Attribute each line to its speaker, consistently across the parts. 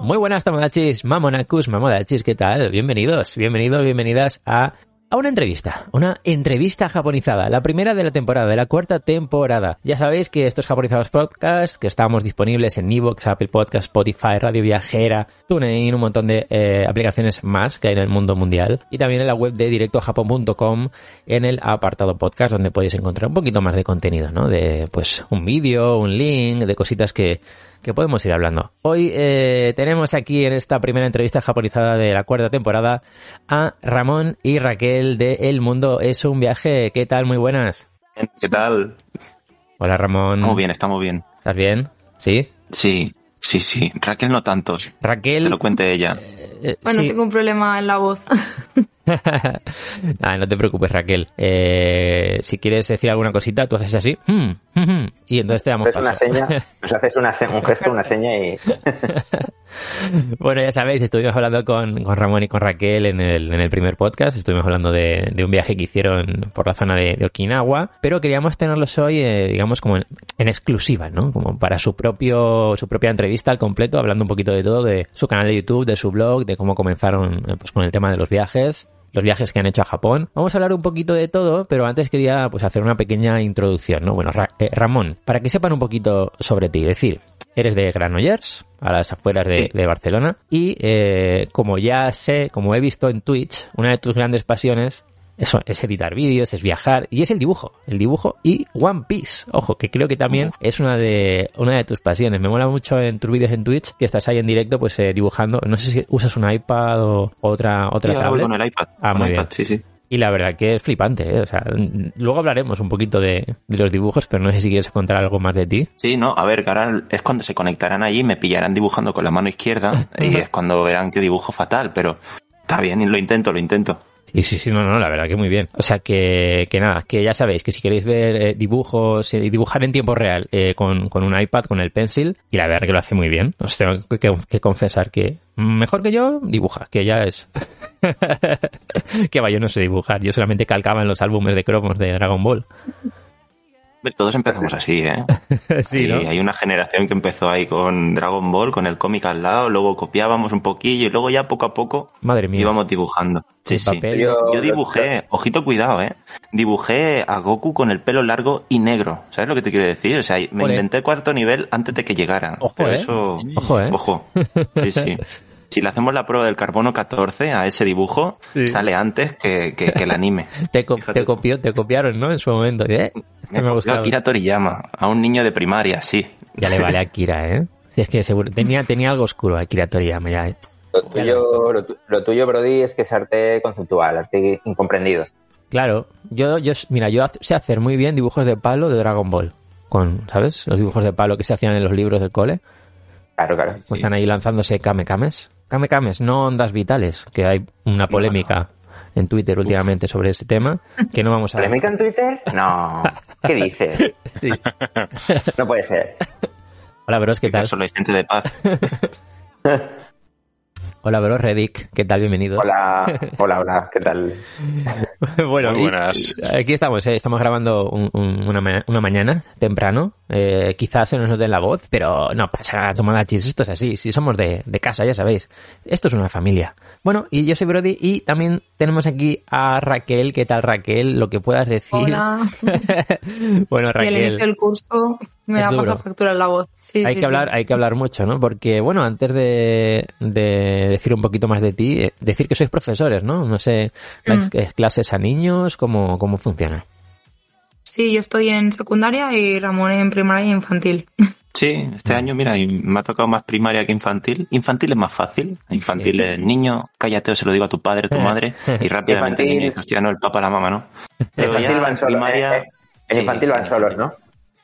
Speaker 1: Muy buenas Tamodachis, Mamonacus, Mamodachis, ¿qué tal? Bienvenidos, bienvenidos, bienvenidas a, a una entrevista, una entrevista japonizada, la primera de la temporada, de la cuarta temporada. Ya sabéis que estos japonizados podcast, que estamos disponibles en Evox, Apple Podcast, Spotify, Radio Viajera, TuneIn, un montón de eh, aplicaciones más que hay en el mundo mundial, y también en la web de directojapon.com en el apartado podcast, donde podéis encontrar un poquito más de contenido, ¿no? De, pues, un vídeo, un link, de cositas que que podemos ir hablando. Hoy eh, tenemos aquí en esta primera entrevista japonizada de la cuarta temporada a Ramón y Raquel de El Mundo es un viaje. ¿Qué tal? Muy buenas.
Speaker 2: ¿Qué tal?
Speaker 1: Hola Ramón.
Speaker 2: Estamos bien, estamos bien.
Speaker 1: ¿Estás bien? ¿Sí?
Speaker 2: Sí, sí, sí. Raquel no tanto.
Speaker 1: Raquel...
Speaker 2: Que lo cuente ella.
Speaker 1: eh,
Speaker 3: Bueno,
Speaker 1: sí.
Speaker 3: tengo un problema en la voz.
Speaker 1: Ah, no te preocupes, Raquel. Eh, si quieres decir alguna cosita, tú haces así. "Hmm, hmm, hmm", y entonces te damos
Speaker 4: una
Speaker 1: paso.
Speaker 4: seña, nos haces una, se- un gesto, una seña y
Speaker 1: Bueno, ya sabéis, estuvimos hablando con, con Ramón y con Raquel en el, en el primer podcast. Estuvimos hablando de, de un viaje que hicieron por la zona de, de Okinawa. Pero queríamos tenerlos hoy, eh, digamos, como en, en exclusiva, ¿no? Como para su propio, su propia entrevista al completo, hablando un poquito de todo, de su canal de YouTube, de su blog, de cómo comenzaron eh, pues, con el tema de los viajes los viajes que han hecho a Japón. Vamos a hablar un poquito de todo, pero antes quería pues hacer una pequeña introducción, ¿no? Bueno, Ra- eh, Ramón, para que sepan un poquito sobre ti, es decir, eres de Granollers, a las afueras de, Barcelona, y eh, como ya sé, como he visto en Twitch, una de tus grandes pasiones eso, es editar vídeos, es viajar, y es el dibujo, el dibujo y One Piece. Ojo, que creo que también es una de, una de tus pasiones. Me mola mucho en tus vídeos en Twitch que estás ahí en directo pues eh, dibujando. No sé si usas un iPad o otra, otra
Speaker 2: Sí, ahora voy
Speaker 1: tablet.
Speaker 2: con el iPad.
Speaker 1: Ah,
Speaker 2: Con
Speaker 1: muy
Speaker 2: iPad,
Speaker 1: bien.
Speaker 2: Sí, sí.
Speaker 1: Y la verdad que es flipante, ¿eh? O sea, luego hablaremos un poquito de, de los dibujos, pero no sé si quieres contar algo más de ti.
Speaker 2: Sí, no, a ver, que ahora es cuando se conectarán allí, me pillarán dibujando con la mano izquierda y es cuando verán que dibujo fatal, pero está bien, lo intento, lo intento.
Speaker 1: Sí, sí, sí, no, no, la verdad que muy bien. O sea, que, que nada, que ya sabéis que si queréis ver eh, dibujos y dibujar en tiempo real eh, con, con un iPad, con el pencil, y la verdad que lo hace muy bien. Os tengo que, que- que confesar que mejor que yo, dibuja, que ya es... que va, yo no sé dibujar, yo solamente calcaba en los álbumes de cromos de Dragon Ball.
Speaker 2: Todos empezamos así, ¿eh?
Speaker 1: sí,
Speaker 2: hay una generación que empezó ahí con Dragon Ball, con el cómic al lado, luego copiábamos un poquillo y luego ya poco a poco
Speaker 1: Madre mía.
Speaker 2: íbamos dibujando. Sí, sí.
Speaker 4: yo,
Speaker 2: Yo dibujé, ojito cuidado, eh. Dibujé a Goku con el pelo largo y negro. ¿Sabes lo que te quiero decir? O sea, me inventé cuarto nivel antes de que llegara.
Speaker 1: Ojo,
Speaker 2: Pero
Speaker 1: eh.
Speaker 2: eso.
Speaker 1: Ojo, eh.
Speaker 2: Ojo. Sí, sí. Si le hacemos la prueba del carbono 14 a ese dibujo,
Speaker 1: Sí.
Speaker 2: sale antes que, que- que el anime.
Speaker 1: Te, co- copió, te copiaron, ¿no? En su momento. Eh, este me
Speaker 2: copió
Speaker 1: gustado.
Speaker 2: Akira Toriyama, a un niño de primaria, sí.
Speaker 1: Ya le vale a Akira, ¿eh? Si es que seguro, tenía, tenía algo oscuro Akira Toriyama ya. ¿eh?
Speaker 4: lo tuyo, lo, tu- lo tuyo, Brody, es que es arte conceptual, arte incomprendido.
Speaker 1: Claro, yo, yo, mira, yo sé hacer muy bien dibujos de palo de Dragon Ball. Con, ¿sabes? Los dibujos de palo que se hacían en los libros del cole.
Speaker 4: Claro, claro.
Speaker 1: Pues están ahí lanzándose Kame No ondas vitales, que hay una polémica en Twitter últimamente sobre ese tema, que no vamos a...
Speaker 4: ¿Polémica en Twitter? No. ¿Qué dices?
Speaker 1: Sí.
Speaker 4: No puede ser.
Speaker 1: Hola, bros, ¿qué tal?
Speaker 2: Solo hay gente de paz.
Speaker 1: Hola, bros, Reddick, ¿qué tal? Bienvenidos.
Speaker 4: Hola, hola, hola, ¿qué tal?
Speaker 1: bueno,
Speaker 5: Muy
Speaker 1: y-
Speaker 5: buenas.
Speaker 1: y aquí estamos, ¿eh? estamos grabando un- un- una, ma- una mañana temprano. Eh, quizás se nos note la voz, pero no pasa nada, tomada chis, esto es así. Si somos de, de casa, ya sabéis. Esto es una familia. Bueno, y yo soy Brody y también tenemos aquí a Raquel. ¿Qué tal, Raquel? Lo que puedas decir.
Speaker 3: Hola.
Speaker 1: bueno,
Speaker 3: inicio
Speaker 1: Raquel.
Speaker 3: del curso me
Speaker 1: duro.
Speaker 3: pasado factura en la voz. Sí,
Speaker 1: hay
Speaker 3: sí,
Speaker 1: que hablar,
Speaker 3: sí.
Speaker 1: hay que hablar mucho, ¿no? Porque, bueno, antes de, de decir un poquito más de ti, eh, decir que sois profesores, ¿no? No sé, ¿dais
Speaker 3: Mm.
Speaker 1: clases a niños? ¿Cómo, cómo funciona?
Speaker 3: Sí, yo estoy en secundaria y Ramón en primaria y infantil.
Speaker 2: Sí, este año, mira, y me ha tocado más primaria que infantil. Infantil es más fácil. Infantil es niño, cállate o se lo digo a tu padre, tu madre, y rápidamente el
Speaker 4: Infantil-
Speaker 2: niño dice, hostia, no, el papá, la mamá, ¿no? Pero
Speaker 4: infantil
Speaker 2: ya
Speaker 4: van
Speaker 2: primaria...
Speaker 4: eh, eh, En
Speaker 2: sí,
Speaker 4: infantil
Speaker 2: sí,
Speaker 4: van solos, ¿no?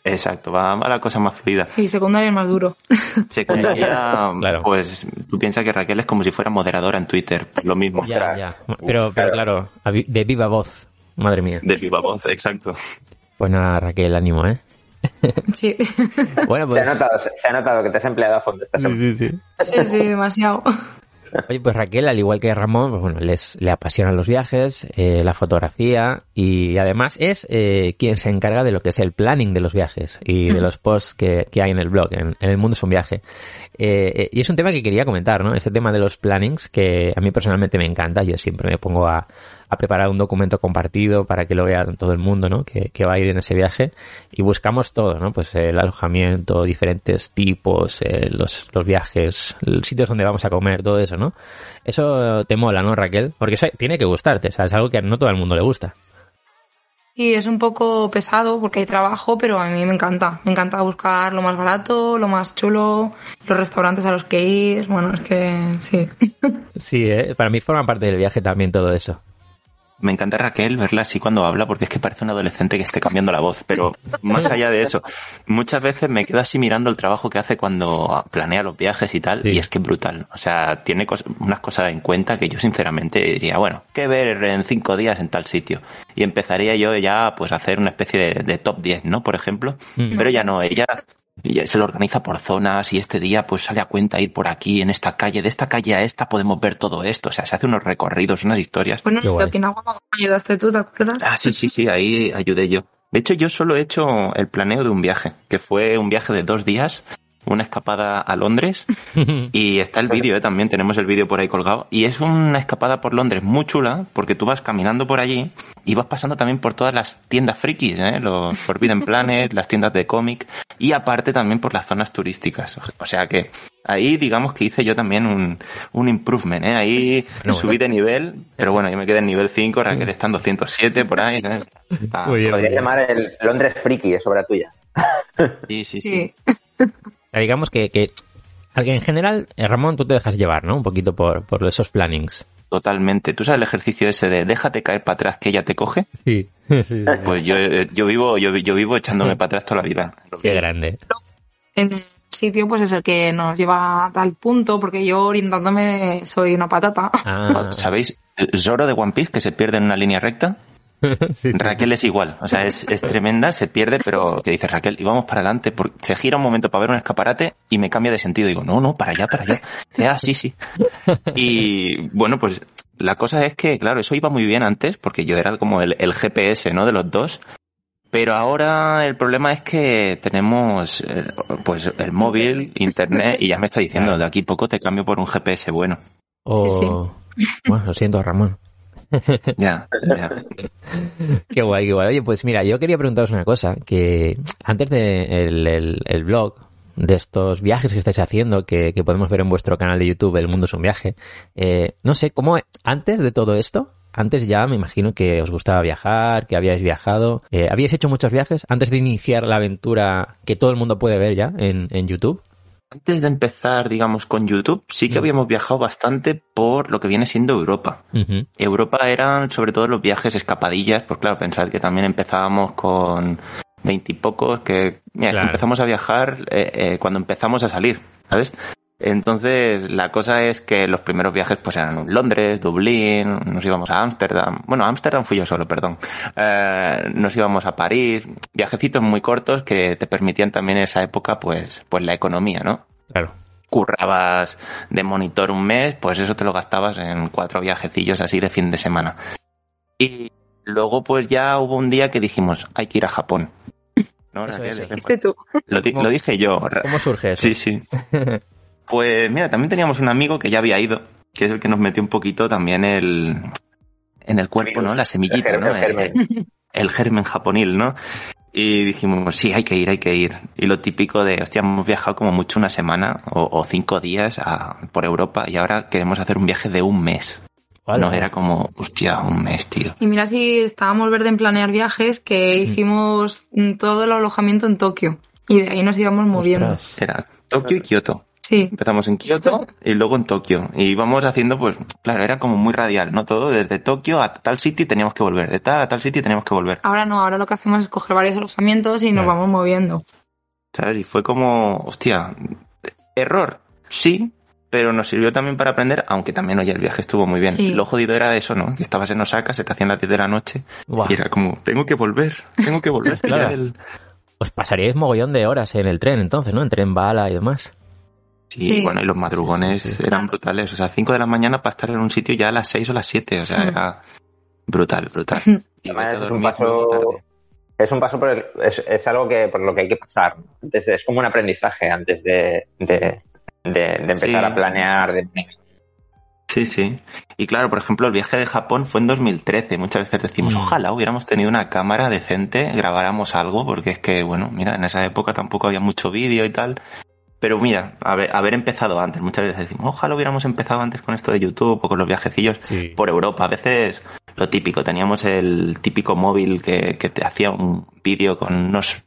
Speaker 2: Exacto, va, va la cosa más fluida.
Speaker 3: Y secundaria es más duro.
Speaker 2: Secundaria,
Speaker 1: Claro.
Speaker 2: pues tú piensas que Raquel es como si fuera moderadora en Twitter, lo mismo.
Speaker 1: Ya, ya. Pero, pero
Speaker 4: Claro.
Speaker 1: a de viva voz. Madre mía.
Speaker 2: De viva voz, exacto.
Speaker 1: Pues nada, Raquel, ánimo, ¿eh?
Speaker 3: Sí,
Speaker 1: Bueno,
Speaker 4: Se
Speaker 1: pues...
Speaker 4: ha, notado, se ha notado que te has empleado a fondo esta semana.
Speaker 1: sí, sí.
Speaker 3: sí, sí, demasiado.
Speaker 1: Oye, pues Raquel, al igual que Ramón, pues bueno, les, le apasionan los viajes, eh, la fotografía y además es eh, quien se encarga de lo que es el planning de los viajes y de los posts que, que hay en el blog, en, en El Mundo es un viaje. Eh, y es un tema que quería comentar, ¿no? Este tema de los plannings que a mí personalmente me encanta. Yo siempre me pongo a, a preparar un documento compartido para que lo vea todo el mundo, ¿no? Que, que va a ir en ese viaje y buscamos todo, ¿no? Pues el alojamiento, diferentes tipos, eh, los, los viajes, los sitios donde vamos a comer, todo eso, ¿no? Eso te mola, ¿no, Raquel? Porque eso tiene que gustarte, o sea, es algo que no todo el mundo le gusta.
Speaker 3: Y es un poco pesado porque hay trabajo, pero a mí me encanta. Me encanta buscar lo más barato, lo más chulo, los restaurantes a los que ir. Bueno, es que sí.
Speaker 1: Sí, ¿eh? para mí forma parte del viaje también todo eso.
Speaker 2: Me encanta Raquel verla así cuando habla porque es que parece un adolescente que esté cambiando la voz, pero más allá de eso, muchas veces me quedo así mirando el trabajo que hace cuando planea los viajes y tal,
Speaker 1: Sí.
Speaker 2: y es que es brutal. O sea, tiene cos- unas cosas en cuenta que yo sinceramente diría, bueno, ¿qué ver en cinco días en tal sitio? Y empezaría yo ya pues a hacer una especie de, de top 10, ¿no? Por ejemplo.
Speaker 1: Mm.
Speaker 2: Pero ya no, ella ella se lo organiza por zonas y este día pues sale a cuenta ir por aquí, en esta calle, de esta calle a esta podemos ver todo esto. O sea, se hace unos recorridos, unas historias.
Speaker 3: Bueno,
Speaker 1: Qué guay.
Speaker 3: en me ayudaste tú, ¿te acuerdas?
Speaker 2: Ah, sí, sí, sí, ahí ayudé yo. De hecho, yo solo he hecho el planeo de un viaje, que fue un viaje de dos días, una escapada a Londres, y está el vídeo, ¿eh? también tenemos el vídeo por ahí colgado, y es una escapada por Londres muy chula, porque tú vas caminando por allí y vas pasando también por todas las tiendas frikis, ¿eh? los Forbidden Planet, las tiendas de cómic, y aparte también por las zonas turísticas. O sea que ahí digamos que hice yo también un, un improvement, ¿eh? ahí
Speaker 1: Bueno,
Speaker 2: subí de nivel, pero bueno, yo me quedé en nivel 5, Raquel está en 207 por ahí, ¿sabes? Está-
Speaker 1: Muy bien.
Speaker 4: Podrías llamar el Londres Friki, es obra tuya.
Speaker 2: Sí, sí, sí.
Speaker 3: Sí.
Speaker 1: Digamos que, que en general, eh, Ramón, tú te dejas llevar, ¿no? Un poquito por, por esos plannings.
Speaker 2: Totalmente. ¿Tú sabes el ejercicio ese de déjate caer para atrás que ella te coge?
Speaker 1: Sí, sí, sí.
Speaker 2: Pues yo, eh, yo vivo, yo, yo vivo echándome para atrás toda la vida.
Speaker 1: Qué grande.
Speaker 3: En el sitio, pues es el que nos lleva a tal punto, porque yo orientándome soy una patata.
Speaker 1: Ah,
Speaker 2: ¿Sabéis? Zoro de One Piece que se pierde en una línea recta.
Speaker 1: Sí, sí.
Speaker 2: Raquel es igual, o sea, es, es tremenda, se pierde, pero que dice Raquel, y vamos para adelante, porque se gira un momento para ver un escaparate y me cambia de sentido. Digo, no, no, para allá, para allá. Dice, ah, sí, sí. Y bueno, pues la cosa es que, claro, eso iba muy bien antes, porque yo era como el, el GPS, ¿no? De los dos. Pero ahora el problema es que tenemos, eh, pues, el móvil, internet, y ya me está diciendo, de aquí poco te cambio por un GPS bueno.
Speaker 1: O- Bueno, lo siento, Ramón.
Speaker 2: Ya, ya.
Speaker 1: Qué guay, qué guay. Oye, pues mira, yo quería preguntaros una cosa, que antes de el, el- el blog, de estos viajes que estáis haciendo, que, que podemos ver en vuestro canal de YouTube, El Mundo es un viaje, eh, no sé, ¿cómo antes de todo esto? Antes ya me imagino que os gustaba viajar, que habíais viajado. Eh, ¿Habíais hecho muchos viajes antes de iniciar la aventura que todo el mundo puede ver ya en, en YouTube?
Speaker 2: Antes de empezar, digamos, con YouTube, sí que habíamos viajado bastante por lo que viene siendo Europa. Europa eran sobre todo los viajes escapadillas, pues claro, pensad que también empezábamos con veintipocos, que, mira, es que empezamos a viajar eh, eh, cuando empezamos a salir, ¿sabes? Entonces, la cosa es que los primeros viajes pues eran Londres, Dublín, nos íbamos a Ámsterdam. Bueno, a Ámsterdam fui yo solo, perdón. Eh, nos íbamos a París, viajecitos muy cortos que te permitían también en esa época pues, pues la economía, ¿no?
Speaker 1: Claro.
Speaker 2: currabas de monitor un mes, pues eso te lo gastabas en cuatro viajecillos así de fin de semana. Y luego pues ya hubo un día que dijimos, hay que ir a Japón. ¿No, Raquel?
Speaker 1: eso.
Speaker 2: Lo, di-
Speaker 1: ¿Cómo?
Speaker 2: lo dije yo.
Speaker 1: ¿Cómo surge eso?
Speaker 2: Sí, sí. Pues mira, también teníamos un amigo que ya había ido, que es el que nos metió un poquito también el en el cuerpo, ¿no? La semillita,
Speaker 4: El
Speaker 2: ¿no?
Speaker 4: germen,
Speaker 2: El, el germen japonil, ¿no? Y dijimos, sí, hay que ir, hay que ir. Y lo típico de, hostia, hemos viajado como mucho una semana o, o cinco días a- por Europa y ahora queremos hacer un viaje de un mes. No, era como, hostia, un mes, tío.
Speaker 3: Y mira si estábamos verde en planear viajes que hicimos mm, todo el alojamiento en Tokio. Y de ahí nos íbamos moviendo.
Speaker 1: Ostras.
Speaker 2: Era Tokio y Kioto.
Speaker 3: Sí.
Speaker 2: Empezamos en Kioto y luego en Tokio. Y íbamos haciendo, pues, claro, era como muy radial, ¿no? Todo desde Tokio a tal sitio y teníamos que volver. De tal a tal sitio teníamos que volver.
Speaker 3: Ahora no, ahora lo que hacemos es coger varios alojamientos y nos vamos moviendo.
Speaker 2: ¿Sabes? Y fue como, hostia, error, sí, pero nos sirvió también para aprender, aunque también, oye, el viaje estuvo muy bien.
Speaker 3: Sí.
Speaker 2: Lo jodido era eso, ¿no? Que estabas en Osaka, se te hacían las 10 de la noche y era como, tengo que volver, tengo que volver.
Speaker 1: Claro.
Speaker 2: El-
Speaker 1: Os pasaríais mogollón de horas en el tren entonces, ¿no? En tren bala y demás.
Speaker 2: Sí,
Speaker 3: Sí.
Speaker 2: bueno, y los madrugones
Speaker 1: Sí, sí.
Speaker 2: eran brutales. O sea, 5 de la mañana para estar en un sitio ya a las 6 o las 7. O sea,
Speaker 3: Mm.
Speaker 2: era brutal, brutal. Y a
Speaker 4: es un paso-. Es un paso por el- es, es algo que por lo que hay que pasar. Antes de- es como un aprendizaje antes de, de, de- de empezar
Speaker 2: Sí.
Speaker 4: a planear. de-
Speaker 2: Sí, sí. Y claro, por ejemplo, el viaje de Japón fue en 2013. Muchas veces decimos,
Speaker 1: Mm.
Speaker 2: ojalá hubiéramos tenido una cámara decente, grabáramos algo, porque es que, bueno, mira, en esa época tampoco había mucho vídeo y tal. Pero mira, haber, haber empezado antes. Muchas veces decimos, ojalá hubiéramos empezado antes con esto de YouTube o con los viajecillos
Speaker 1: Sí.
Speaker 2: por Europa. A veces lo típico, teníamos el típico móvil que, que te hacía un vídeo con unos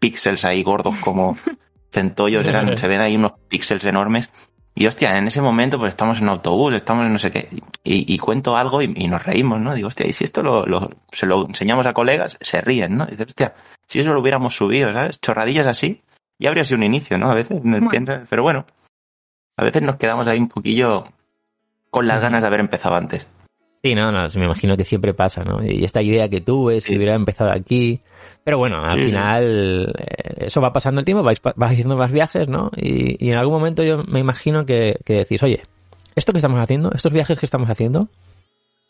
Speaker 2: píxeles ahí gordos como centollos, eran, se ven ahí unos píxeles enormes. Y hostia, en ese momento pues estamos en autobús, estamos en no sé qué, y, y cuento algo y, y nos reímos, ¿no? Digo, hostia, y si esto lo, lo- se lo enseñamos a colegas, se ríen, ¿no? Dices, hostia, si eso lo hubiéramos subido, ¿sabes? Chorradillas así, ya habría sido un inicio, ¿no? A veces, ¿no
Speaker 3: Bueno.
Speaker 2: entiendes? Pero bueno, a veces nos quedamos ahí un poquillo con las ganas de haber empezado antes.
Speaker 1: Sí, no, no, me imagino que siempre pasa, ¿no? Y esta idea que tuve, si
Speaker 2: Sí.
Speaker 1: hubiera empezado aquí. Pero bueno, al
Speaker 2: Sí,
Speaker 1: final eh, eso va pasando el tiempo, vais, haciendo más viajes, ¿no? Y, y en algún momento yo me imagino que, que decís, oye, esto que estamos haciendo, estos viajes que estamos haciendo,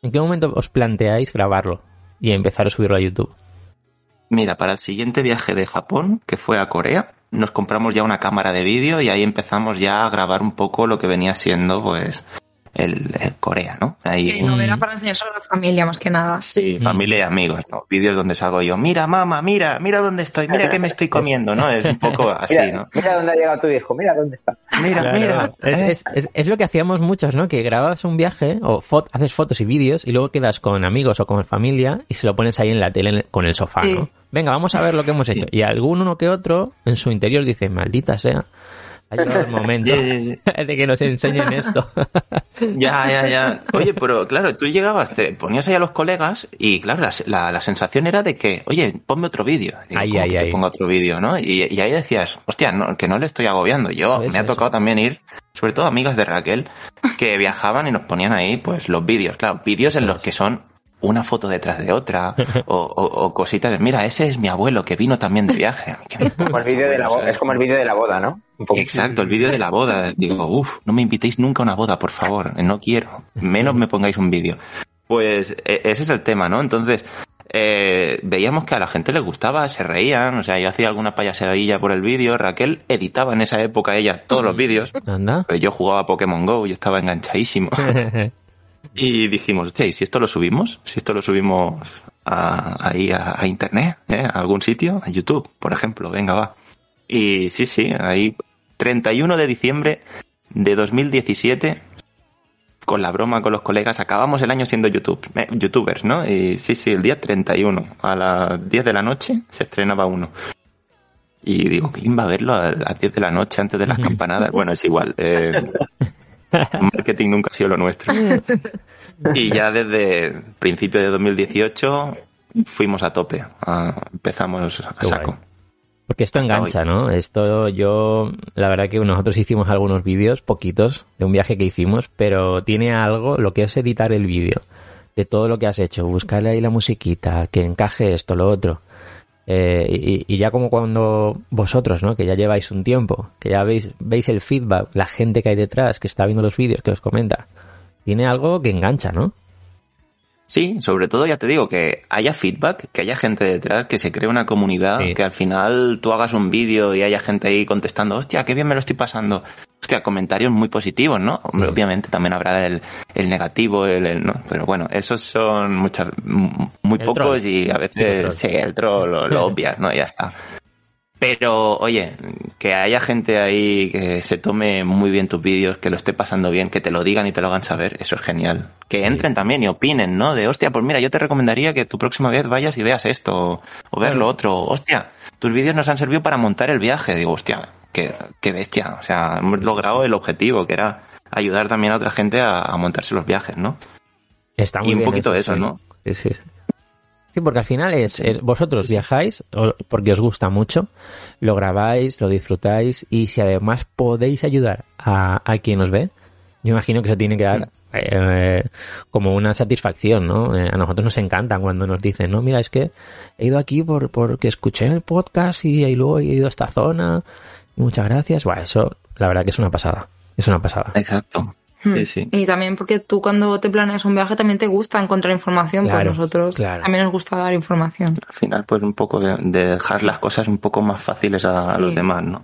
Speaker 1: ¿en qué momento os planteáis grabarlo y empezar a subirlo a YouTube?
Speaker 2: Mira, para el siguiente viaje de Japón, que fue a Corea, nos compramos ya una cámara de vídeo y ahí empezamos ya a grabar un poco lo que venía siendo, pues, el, el Corea, ¿no? Ahí,
Speaker 3: Sí, no, era para enseñárselo a la familia más que nada.
Speaker 2: Sí, familia y amigos, ¿no? Vídeos donde salgo yo, mira mamá, mira, mira dónde estoy, mira qué me estoy comiendo, ¿no? Es un poco así,
Speaker 4: Mira,
Speaker 2: ¿no?
Speaker 4: mira dónde ha llegado tu hijo, mira dónde está.
Speaker 2: Mira, mira.
Speaker 1: Es,
Speaker 2: ¿eh?
Speaker 1: es- es- es lo que hacíamos muchos, ¿no? Que grababas un viaje o fot- haces fotos y vídeos y luego quedas con amigos o con familia y se lo pones ahí en la tele con el sofá,
Speaker 3: Sí.
Speaker 1: ¿no? Venga, vamos a ver lo que hemos hecho. Y alguno que otro en su interior dice, maldita sea, ha llegado el momento de que nos enseñen esto.
Speaker 2: Ya, ya, ya. Oye, pero claro, tú llegabas, te ponías ahí a los colegas y claro, la, la- la sensación era de que, oye, ponme otro vídeo. Digo,
Speaker 1: Ay,
Speaker 2: ¿cómo
Speaker 1: ay,
Speaker 2: que te
Speaker 1: ay.
Speaker 2: ponga otro vídeo, ¿no? Y, y ahí decías, hostia, no, que no le estoy agobiando. Yo,
Speaker 1: Eso,
Speaker 2: me
Speaker 1: eso,
Speaker 2: ha tocado
Speaker 1: eso.
Speaker 2: también ir, sobre todo amigas de Raquel, que viajaban y nos ponían ahí, pues, los vídeos. Claro, vídeos en los que son una foto detrás de otra o, o- o cositas. Mira, ese es mi abuelo que vino también de viaje.
Speaker 4: Como el vídeo
Speaker 2: tu
Speaker 4: de la es como el vídeo de la boda, ¿no?
Speaker 2: Exacto, el vídeo de la boda. Digo, uff, no me invitéis nunca a una boda, por favor. No quiero. Menos me pongáis un vídeo. Pues e- ese es el tema, ¿no? Entonces, eh, veíamos que a la gente le gustaba, se reían. O sea, yo hacía alguna payasadilla por el vídeo. Raquel editaba en esa época ella todos los vídeos.
Speaker 1: Anda.
Speaker 2: Pues yo jugaba a Pokémon Go, yo estaba enganchadísimo. Y dijimos, hostia, ¿y si esto lo subimos? Si esto lo subimos a- ahí a, a internet, ¿eh? a algún sitio, a YouTube, por ejemplo, venga, va. Y sí, sí, ahí 31 de diciembre de 2017, con la broma con los colegas, acabamos el año siendo YouTube, eh, youtubers, ¿no? Y sí, sí, el día 31, a las 10 de la noche, se estrenaba uno. Y digo, ¿quién va a verlo a las 10 de la noche antes de las campanadas? Bueno, es igual. eh, marketing nunca ha sido lo nuestro. Y ya desde principio de 2018 fuimos a tope. a- empezamos a saco.
Speaker 1: Porque esto
Speaker 2: Hasta
Speaker 1: engancha, ¿no? Esto yo, la verdad que nosotros hicimos algunos vídeos, poquitos, de un viaje que hicimos, pero tiene algo, lo que es editar el vídeo, de todo lo que has hecho, buscarle ahí la musiquita, que encaje esto, lo otro. Eh, y, y ya como cuando vosotros, ¿no? Que ya lleváis un tiempo, que ya veis, veis el feedback, la gente que hay detrás, que está viendo los vídeos, que los comenta, tiene algo que engancha, ¿no?
Speaker 2: Sí, sobre todo ya te digo que haya feedback, que haya gente detrás, que se cree una comunidad,
Speaker 1: Sí.
Speaker 2: que al final tú hagas un vídeo y haya gente ahí contestando, hostia, qué bien me lo estoy pasando. Hostia, comentarios muy positivos, ¿no? Hombre,
Speaker 1: Sí.
Speaker 2: obviamente también habrá el, el negativo, el, el- ¿no? Pero bueno, esos son muchas, muy
Speaker 1: El
Speaker 2: pocos
Speaker 1: troll.
Speaker 2: y a
Speaker 1: El
Speaker 2: veces,
Speaker 1: troll.
Speaker 2: sí, el troll lo, lo obvias, ¿no? Y ya está. Pero, oye, que haya gente ahí que se tome muy bien tus vídeos, que lo esté pasando bien, que te lo digan y te lo hagan saber, eso es genial. Que entren también y opinen, ¿no? De, hostia, pues mira, yo te recomendaría que tu próxima vez vayas y veas esto, o ver lo otro. Hostia, tus vídeos nos han servido para montar el viaje. Digo, hostia, qué, qué bestia. O sea, hemos logrado el objetivo, que era ayudar también a otra gente a, a montarse los viajes, ¿no?
Speaker 1: Está muy
Speaker 2: y un
Speaker 1: bien
Speaker 2: poquito eso,
Speaker 1: sí.
Speaker 2: ¿no?
Speaker 1: Sí, sí. Sí, porque al final es, eh, vosotros viajáis porque os gusta mucho, lo grabáis, lo disfrutáis y si además podéis ayudar a, a quien os ve, yo imagino que eso tiene que dar eh, como una satisfacción, ¿no? Eh, a nosotros nos encanta cuando nos dicen, no, mira, es que he ido aquí por, porque escuché el podcast y, y luego he ido a esta zona, muchas gracias. Bueno, eso la verdad que es una pasada, es una pasada.
Speaker 2: Exacto. Sí, sí.
Speaker 3: Y también porque tú cuando te planeas un viaje también te gusta encontrar información,
Speaker 1: Claro,
Speaker 3: pues nosotros
Speaker 1: claro.
Speaker 3: también nos gusta dar información.
Speaker 2: Al final, pues un poco de, de dejar las cosas un poco más fáciles a, a los demás, ¿no?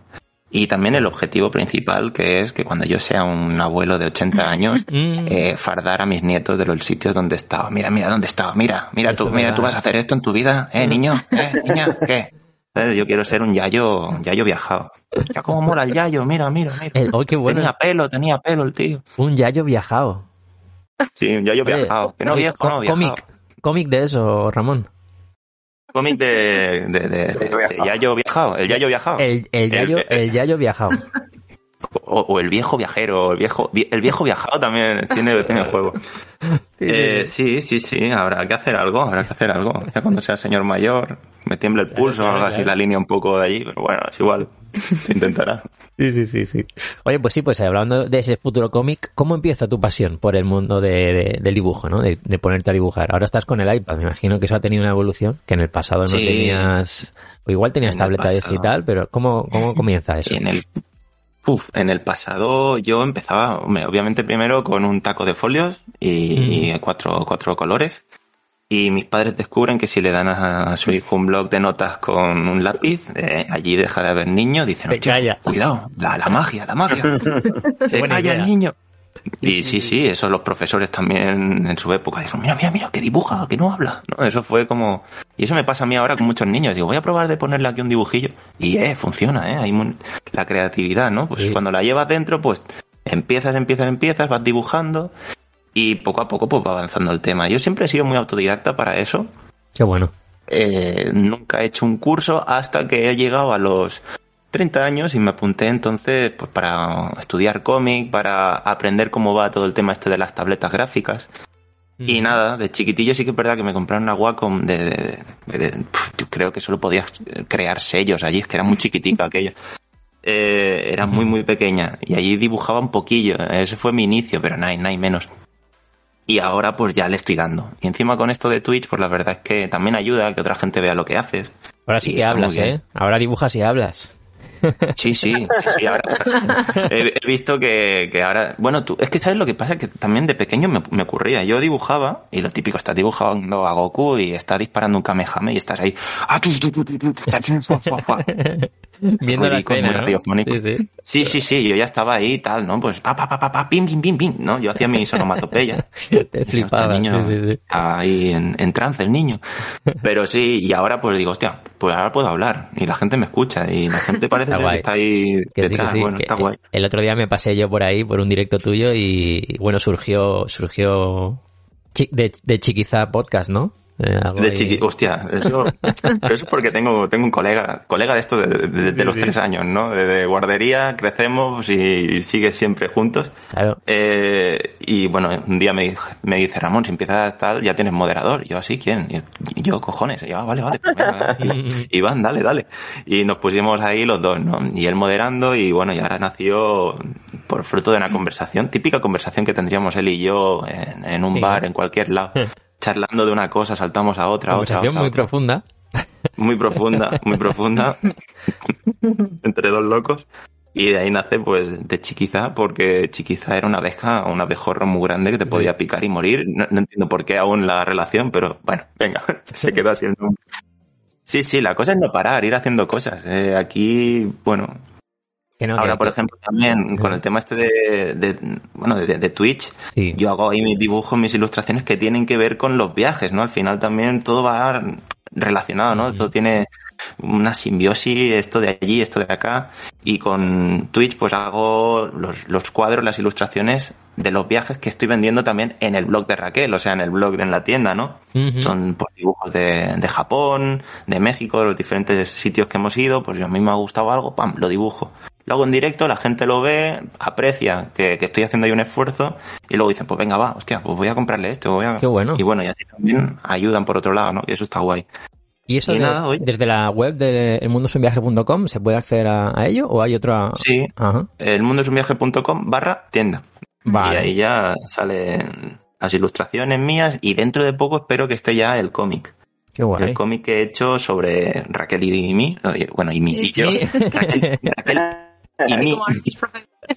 Speaker 2: Y también el objetivo principal, que es que cuando yo sea un abuelo de 80 años,
Speaker 1: Mm.
Speaker 2: eh, fardar a mis nietos de los sitios donde estaba. Mira, mira dónde estaba, mira, mira
Speaker 1: Eso
Speaker 2: tú, mira, tú vas a hacer esto en tu vida, eh, niño, eh, niña, ¿qué? ¿Sabes? Yo quiero ser un yayo, un yayo viajado. Ya cómo mola el yayo, mira, mira, mira.
Speaker 1: El- oh, qué bueno.
Speaker 2: Tenía pelo, tenía pelo el tío.
Speaker 1: Un yayo viajado.
Speaker 2: Sí, un yayo
Speaker 1: Oye,
Speaker 2: viajado. Que no viejo, no, viajado.
Speaker 1: cómic, cómic de eso, Ramón.
Speaker 2: Cómic de, de, de, de- de yayo viajado, el yayo viajado.
Speaker 1: El, el, yayo,
Speaker 2: el-
Speaker 1: el yayo viajado.
Speaker 2: O, o el viejo viajero, el viejo, el viejo viajado también tiene, tiene juego. Eh, sí, sí, sí, habrá que hacer algo, habrá que hacer algo. Ya cuando sea señor mayor, me tiembla el pulso, haga así la línea un poco de allí, pero bueno, es igual, se intentará.
Speaker 1: Sí, sí, sí, sí. Oye, pues sí, pues hablando de ese futuro cómic, ¿cómo empieza tu pasión por el mundo de, de- del dibujo, ¿no? De, de ponerte a dibujar. Ahora estás con el iPad, me imagino que eso ha tenido una evolución, que en el pasado no
Speaker 2: Sí.
Speaker 1: tenías, o igual tenías
Speaker 2: En
Speaker 1: tableta digital, pero ¿cómo, cómo comienza eso?
Speaker 2: Y en el, uf, en el pasado yo empezaba, obviamente primero con un taco de folios y, y cuatro, cuatro colores. Y mis padres descubren que si le dan a su hijo un blog de notas con un lápiz, eh, allí deja de haber niño, dicen,
Speaker 1: Se
Speaker 2: "Hostia,
Speaker 1: calla".
Speaker 2: cuidado, la, la magia, la magia. Se
Speaker 1: Buena
Speaker 2: calla
Speaker 1: idea.
Speaker 2: el niño. Y sí, sí, eso los profesores también en su época dijeron, mira, mira, mira, que dibuja, que no habla. ¿no? Eso fue como... Y eso me pasa a mí ahora con muchos niños. Digo, voy a probar de ponerle aquí un dibujillo. Y eh, funciona, ¿eh? Hay la creatividad, ¿no? Pues
Speaker 1: Sí.
Speaker 2: cuando la llevas dentro, pues empiezas, empiezas, empiezas, vas dibujando y poco a poco pues va avanzando el tema. Yo siempre he sido muy autodidacta para eso.
Speaker 1: Qué bueno.
Speaker 2: Eh, nunca he hecho un curso hasta que he llegado a los 30 años y me apunté entonces pues, para estudiar cómic, para aprender cómo va todo el tema este de las tabletas gráficas. Y nada, de chiquitillo sí que es verdad que me compraron una Wacom de, de- creo que solo podías crear sellos allí, es que era muy chiquitica aquella. Eh, era muy muy pequeña y allí dibujaba un poquillo, ese fue mi inicio, pero nada, nada menos. Y ahora pues ya le estoy dando. Y encima con esto de Twitch, pues la verdad es que también ayuda a que otra gente vea lo que haces.
Speaker 1: Ahora sí
Speaker 2: Y
Speaker 1: que hablas. ¿eh? Ahora dibujas y hablas.
Speaker 2: Sí, sí, sí, ahora he, he visto que, que ahora, bueno, tú, es que sabes lo que pasa, que también de pequeño me, me ocurría, yo dibujaba, y lo típico, estás dibujando a Goku y estás disparando un Kamehame y estás ahí,
Speaker 1: Viendo la escena, ¿no? Sí, sí.
Speaker 2: Sí, sí, sí, yo ya estaba ahí y tal, ¿no? Pues pa, pa, pa, pa, pa, pim, pim, pim, pim, ¿no? Yo hacía mi onomatopeya.
Speaker 1: Te flipaba.
Speaker 2: el niño
Speaker 1: sí,
Speaker 2: ahí en, en trance el niño. Pero sí, y ahora pues digo, hostia, pues ahora puedo hablar y la gente me escucha y la gente parece
Speaker 1: Está
Speaker 2: que está ahí
Speaker 1: Que
Speaker 2: detrás. bueno,
Speaker 1: que
Speaker 2: está guay.
Speaker 1: El otro día me pasé yo por ahí, por un directo tuyo, y bueno, surgió, surgió de, de Chiquiza Podcast, ¿no? Eh,
Speaker 2: De
Speaker 1: ahí.
Speaker 2: chiqui, hostia, eso, pero eso es porque tengo, tengo un colega, colega de esto de, de- de los tres años, ¿no? De, de guardería, crecemos y sigues siempre juntos.
Speaker 1: Claro.
Speaker 2: Eh, y bueno, un día me, me dice, Ramón, si empiezas tal, ya tienes moderador. Y yo, así, ¿quién? Y yo, y yo, cojones. Y yo, ah, vale, vale. pues venga, y- Iván, dale, dale. Y nos pusimos ahí los dos, ¿no? Y él moderando y bueno, y ahora nació por fruto de una conversación, típica conversación que tendríamos él y yo en, en un
Speaker 1: Sí.
Speaker 2: bar, en cualquier lado. Charlando de una cosa, saltamos a otra, a otra, otra,
Speaker 1: muy
Speaker 2: otra.
Speaker 1: profunda.
Speaker 2: Muy profunda, muy profunda. entre dos locos. Y de ahí nace, pues, de Chiquiza, porque Chiquiza era una abeja, un abejorro muy grande que te podía picar y morir. No, no entiendo por qué aún la relación, pero bueno, venga, se queda siendo un... Sí, sí, la cosa es no parar, ir haciendo cosas. Eh, aquí, bueno,
Speaker 1: Que no,
Speaker 2: ahora,
Speaker 1: que-
Speaker 2: por ejemplo, también con el tema este de, de- bueno, de, de Twitch,
Speaker 1: Sí.
Speaker 2: yo hago ahí mis dibujos, mis ilustraciones que tienen que ver con los viajes, ¿no? Al final también todo va relacionado, ¿no? Todo tiene una simbiosis, esto de allí, esto de acá. Y con Twitch pues hago los, los cuadros, las ilustraciones de los viajes que estoy vendiendo también en el blog de Raquel, o sea, en el blog de en la tienda, ¿no? Son pues, dibujos de, de Japón, de México, de los diferentes sitios que hemos ido, pues a mí me ha gustado algo, pam, lo dibujo. Luego en directo la gente lo ve, aprecia que, que estoy haciendo ahí un esfuerzo y luego dicen, pues venga, va, hostia, pues voy a comprarle esto, voy a...
Speaker 1: Qué bueno.
Speaker 2: Y bueno, y así también ayudan por otro lado, ¿no? Y eso está guay.
Speaker 1: ¿Y eso
Speaker 2: Y
Speaker 1: de-
Speaker 2: nada, oye.
Speaker 1: desde la web de elmundosunviaje.com se puede acceder a, a ello o hay otra?
Speaker 2: Sí,
Speaker 1: Ajá.
Speaker 2: el mundosunviaje.com barra tienda.
Speaker 1: Vale.
Speaker 2: Y ahí ya salen las ilustraciones mías y dentro de poco espero que esté ya el cómic.
Speaker 1: Qué guay.
Speaker 2: El cómic que he hecho sobre Raquel y mí, bueno, y mí y yo. Raquel, Raquel y mí.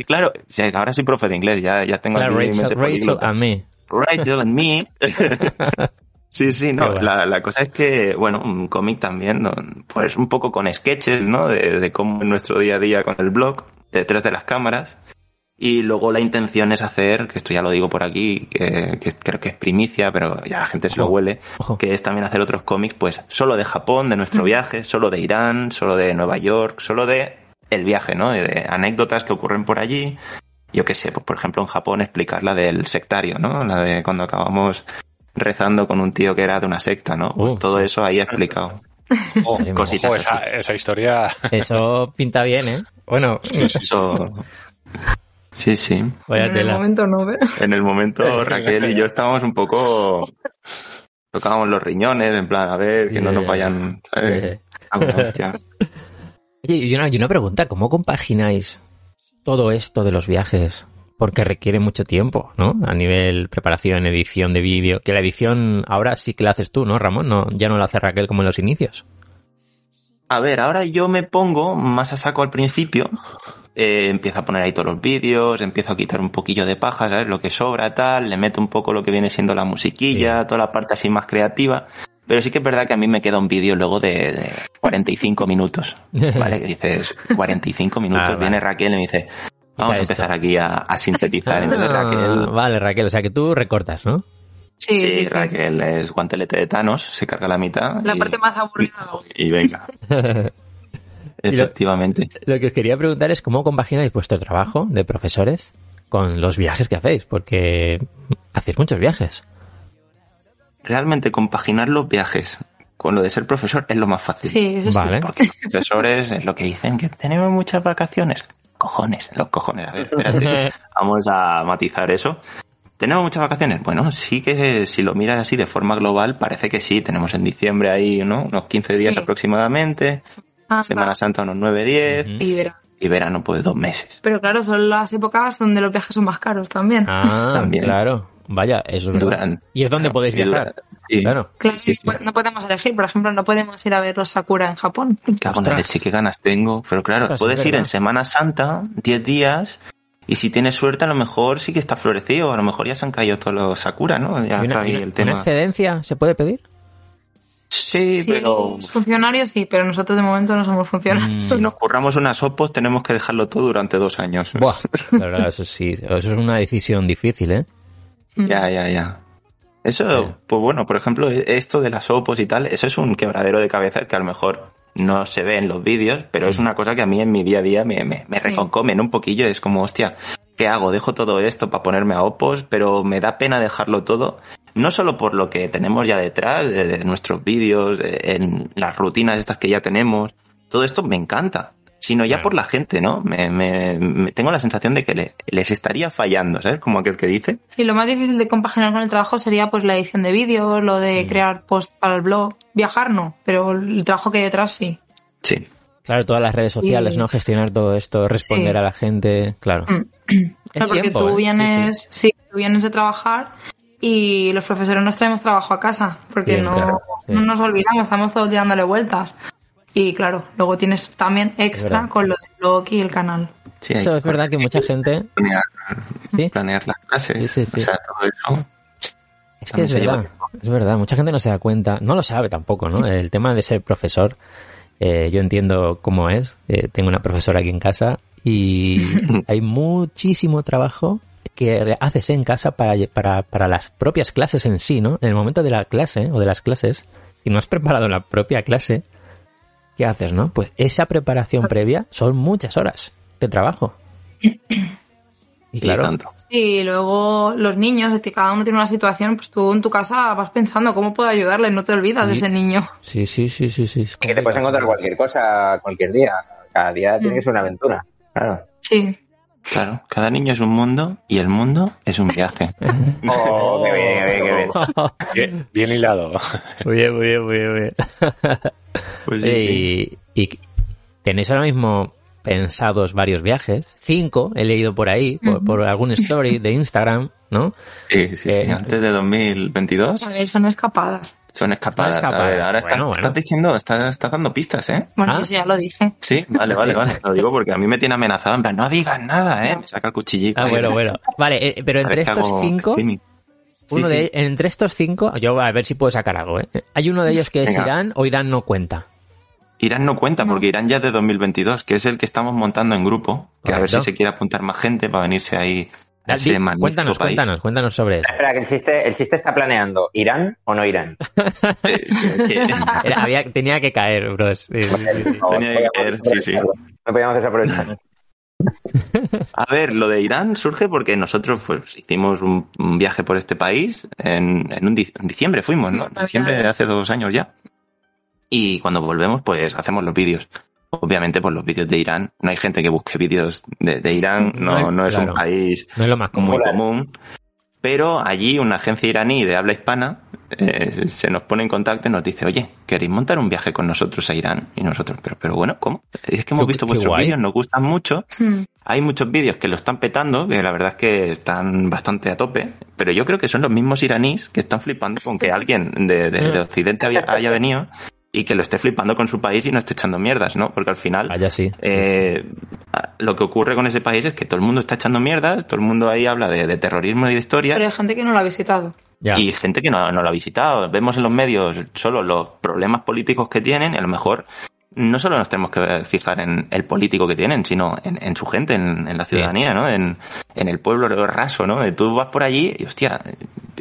Speaker 2: Claro, sí, ahora soy profe de inglés, ya, ya tengo mi
Speaker 1: Rachel,
Speaker 2: mente
Speaker 1: Rachel a mí.
Speaker 2: Rachel and me. Sí, sí, no.
Speaker 1: bueno.
Speaker 2: La, la cosa es que, bueno, un cómic también, ¿no? pues un poco con sketches, ¿no? De, de cómo en nuestro día a día con el blog, detrás de las cámaras. Y luego la intención es hacer, que esto ya lo digo por aquí, que, que creo que es primicia, pero ya la gente se lo huele,
Speaker 1: Ojo.
Speaker 2: que es también hacer otros cómics, pues solo de Japón, de nuestro viaje, solo de Irán, solo de Nueva York, solo de el viaje, ¿no? De, anécdotas que ocurren por allí. Yo qué sé, pues por ejemplo en Japón explicar la del sectario, ¿no? La de cuando acabamos rezando con un tío que era de una secta, ¿no? Pues
Speaker 1: Uh,
Speaker 2: todo
Speaker 1: sí.
Speaker 2: eso ahí explicado.
Speaker 5: Oh.
Speaker 2: Cositas
Speaker 5: ojo, esa,
Speaker 2: así.
Speaker 5: esa historia.
Speaker 1: Eso pinta bien, ¿eh? Bueno,
Speaker 2: Eso. Sí, sí.
Speaker 1: vaya
Speaker 3: en el momento no, pero...
Speaker 2: En el momento Raquel y yo estábamos un poco. Tocábamos los riñones, en plan, a ver, que no nos vayan.
Speaker 1: Eh,
Speaker 2: hostia.
Speaker 1: Oye, y una, y una pregunta, ¿cómo compagináis todo esto de los viajes? Porque requiere mucho tiempo, ¿no? A nivel preparación, edición de vídeo. Que la edición ahora sí que la haces tú, ¿no, Ramón? No, ya no la hace Raquel como en los inicios.
Speaker 2: A ver, ahora yo me pongo más a saco al principio. Eh, empiezo a poner ahí todos los vídeos, empiezo a quitar un poquillo de paja, ¿sabes? Lo que sobra, tal, le meto un poco lo que viene siendo la musiquilla, toda la parte así más creativa. Pero sí que es verdad que a mí me queda un vídeo luego de, de 45 minutos, ¿vale? Que dices, 45 minutos,
Speaker 1: Ah, vale.
Speaker 2: viene Raquel y me dice, vamos a
Speaker 1: esto.
Speaker 2: empezar aquí a, a sintetizar. Entonces
Speaker 1: Ah,
Speaker 2: Raquel,
Speaker 1: Vale, Raquel, o sea que tú recortas, ¿no?
Speaker 3: Sí, sí, sí.
Speaker 2: Raquel es guantelete de Thanos, se carga la mitad.
Speaker 3: La
Speaker 2: y-
Speaker 3: parte más aburrida.
Speaker 2: Y venga, efectivamente.
Speaker 1: Lo que os quería preguntar es cómo compagináis vuestro trabajo de profesores con los viajes que hacéis, porque hacéis muchos viajes.
Speaker 2: Realmente compaginar los viajes con lo de ser profesor es lo más fácil.
Speaker 3: Sí, eso sí.
Speaker 1: Vale.
Speaker 2: Porque los profesores es lo que dicen, que tenemos muchas vacaciones. Cojones, los cojones. A ver, espérate. Vamos a matizar eso. ¿Tenemos muchas vacaciones? Bueno, sí que si lo miras así de forma global, parece que sí. Tenemos en diciembre ahí, ¿no? Unos 15 días
Speaker 3: Sí.
Speaker 2: aproximadamente.
Speaker 3: Ah,
Speaker 2: Semana Santa unos 9, 10.
Speaker 1: Ujú.
Speaker 3: Y verano.
Speaker 2: Y verano, pues dos meses.
Speaker 3: Pero claro, son las épocas donde los viajes son más caros también.
Speaker 1: Ah,
Speaker 2: También.
Speaker 1: claro. Vaya, eso es verdad.
Speaker 2: Duran.
Speaker 1: ¿Y es donde podéis
Speaker 2: Y duran-
Speaker 1: viajar?
Speaker 2: Sí.
Speaker 1: Claro.
Speaker 3: Claro,
Speaker 2: sí, sí.
Speaker 3: no podemos elegir. Por ejemplo, no podemos ir a ver los Sakura en Japón.
Speaker 2: Cago en leche, qué ganas tengo. Pero claro,
Speaker 1: Ostras,
Speaker 2: puedes
Speaker 1: es
Speaker 2: ir
Speaker 1: verdad.
Speaker 2: en Semana Santa, 10 días, y si tienes suerte, a lo mejor sí que está florecido, a lo mejor ya se han caído todos los Sakura, ¿no? Ya
Speaker 1: ¿Y
Speaker 2: está
Speaker 1: una,
Speaker 2: ahí
Speaker 1: y una-
Speaker 2: el
Speaker 1: una
Speaker 2: tema.
Speaker 1: excedencia se puede pedir?
Speaker 2: Sí,
Speaker 3: Sí,
Speaker 2: pero
Speaker 3: funcionarios sí, pero nosotros de momento no somos funcionarios.
Speaker 2: si nos curramos unas opos, tenemos que dejarlo todo durante dos años.
Speaker 1: Buah, la verdad, eso sí, eso es una decisión difícil, ¿eh?
Speaker 2: Ya, ya, ya. Eso, pues bueno, por ejemplo, esto de las opos y tal, eso es un quebradero de cabeza que a lo mejor no se ve en los vídeos, pero
Speaker 1: Mm.
Speaker 2: es una cosa que a mí en mi día a día me, me, me
Speaker 3: Sí.
Speaker 2: reconcomen un poquillo. Es como, hostia, ¿qué hago? Dejo todo esto para ponerme a opos, pero me da pena dejarlo todo. No solo por lo que tenemos ya detrás, de, de nuestros vídeos, de- en las rutinas estas que ya tenemos. Todo esto me encanta. Sino ya por la gente, ¿no? Me, me- me- tengo la sensación de que le- les estaría fallando, ¿sabes? Como aquel que dice.
Speaker 3: Sí, lo más difícil de compaginar con el trabajo sería pues la edición de vídeos, lo de
Speaker 1: Mm.
Speaker 3: crear post para el blog. Viajar no, pero el trabajo que hay detrás sí.
Speaker 2: Sí.
Speaker 1: Claro, todas las redes sociales. ¿no? Gestionar todo esto, responder
Speaker 3: Sí.
Speaker 1: a la gente, claro.
Speaker 3: Mm.
Speaker 1: Es
Speaker 3: Claro, porque
Speaker 1: tiempo,
Speaker 3: tú
Speaker 1: ¿eh? Sí,
Speaker 3: vienes, sí, tú vienes de trabajar y los profesores nos traemos trabajo a casa, porque no,
Speaker 1: sí.
Speaker 3: no nos olvidamos, estamos todos dándole vueltas. Y claro, luego tienes también extra con lo del blog y el canal.
Speaker 2: sí
Speaker 1: Eso es verdad que mucha gente...
Speaker 2: planear,
Speaker 1: Sí,
Speaker 2: planear las clases.
Speaker 1: Sí, sí, sí.
Speaker 2: O sea, todo eso.
Speaker 1: es que es verdad, es verdad. Mucha gente no se da cuenta, no lo sabe tampoco, ¿no? El tema de ser profesor, eh, yo entiendo cómo es. Eh, tengo una profesora aquí en casa y hay muchísimo trabajo que haces en casa para, para, para las propias clases en sí, ¿no? En el momento de la clase o de las clases, si no has preparado la propia clase, ¿qué haces, no? Pues esa preparación previa son muchas horas de trabajo. Y claro,
Speaker 2: tanto.
Speaker 3: Sí, y luego los niños, es que cada uno tiene una situación, pues tú en tu casa vas pensando cómo puedo ayudarle, no te olvidas de
Speaker 1: Sí.
Speaker 3: ese niño.
Speaker 1: sí, sí, sí, sí, sí. es
Speaker 4: Y que te puedes encontrar cualquier cosa cualquier día. Cada día tiene
Speaker 3: Mm.
Speaker 4: que ser una aventura. Claro.
Speaker 3: Sí.
Speaker 2: Claro, cada niño es un mundo y el mundo es un viaje.
Speaker 4: Oh, qué bien, qué bien, qué bien.
Speaker 5: Bien, bien hilado.
Speaker 1: Muy bien, muy bien, muy bien.
Speaker 2: Pues
Speaker 1: y, y tenéis ahora mismo pensados varios viajes, cinco, he leído por ahí, por, algún story de Instagram, ¿no?
Speaker 2: Sí, sí, sí.
Speaker 1: Eh,
Speaker 2: Antes de 2022
Speaker 3: A ver, son escapadas.
Speaker 2: son escapadas.
Speaker 1: escapadas.
Speaker 2: A ver, ahora estás,
Speaker 1: Bueno,
Speaker 2: estás diciendo, estás, estás dando pistas, ¿eh?
Speaker 3: Bueno,
Speaker 1: Ah.
Speaker 3: eso ya lo dije.
Speaker 2: Sí, vale, vale,
Speaker 1: Sí.
Speaker 2: vale. Lo digo porque a mí me tiene amenazado. En plan, no digas nada, ¿eh? Me saca el cuchillito.
Speaker 1: Ah,
Speaker 2: ahí.
Speaker 1: bueno, bueno. Vale, eh, pero entre estos cinco,
Speaker 2: streaming.
Speaker 1: Uno
Speaker 2: sí.
Speaker 1: de entre estos cinco, yo a ver si puedo sacar algo, ¿eh? Hay uno de ellos que es
Speaker 2: Venga.
Speaker 1: Irán o Irán no cuenta.
Speaker 2: Irán no cuenta
Speaker 3: No.
Speaker 2: porque Irán ya es de 2022, que es el que estamos montando en grupo. Que a ver si se quiere apuntar más gente para venirse ahí a
Speaker 1: Di-
Speaker 2: ese magnífico
Speaker 1: cuéntanos,
Speaker 2: país.
Speaker 1: cuéntanos, cuéntanos sobre eso.
Speaker 4: Espera, que el chiste, el chiste está planeando. ¿Irán o no Irán?
Speaker 2: Eh,
Speaker 1: Era- había, tenía que caer, bros. Sí, sí, sí, sí.
Speaker 4: No,
Speaker 2: Tenía que caer,
Speaker 4: podíamos
Speaker 2: sí, sí.
Speaker 4: No podíamos desaprovechar.
Speaker 2: A ver, lo de Irán surge porque nosotros pues, hicimos un, un viaje por este país en, en, un di- en diciembre fuimos, ¿no? En diciembre de hace dos años ya. Y cuando volvemos, pues hacemos los vídeos. Obviamente, pues los vídeos de Irán. No hay gente que busque vídeos de, de Irán. No,
Speaker 1: No,
Speaker 2: no es
Speaker 1: claro.
Speaker 2: un país
Speaker 1: No es lo más común.
Speaker 2: muy común. Pero allí una agencia iraní de habla hispana eh, se nos pone en contacto y nos dice, oye, ¿queréis montar un viaje con nosotros a Irán? Y nosotros, pero, pero bueno, ¿cómo? Es que hemos
Speaker 1: Qué-
Speaker 2: visto
Speaker 1: qué
Speaker 2: vuestros vídeos, nos gustan mucho.
Speaker 3: Hmm.
Speaker 2: Hay muchos vídeos que lo están petando, que la verdad es que están bastante a tope, pero yo creo que son los mismos iraníes que están flipando con que alguien de, de- de Occidente haya venido y que lo esté flipando con su país y no esté echando mierdas, ¿no? Porque al final
Speaker 1: Vaya sí.
Speaker 2: eh, lo que ocurre con ese país es que todo el mundo está echando mierdas, todo el mundo ahí habla de, de terrorismo y de historia.
Speaker 3: Pero hay gente que no lo ha visitado.
Speaker 1: Ya.
Speaker 2: Y gente que no, no lo ha visitado. Vemos en los medios solo los problemas políticos que tienen y a lo mejor no solo nos tenemos que fijar en el político que tienen, sino en, en su gente, en, en la ciudadanía, ¿no? En, en el pueblo raso, ¿no? Tú vas por allí y, hostia,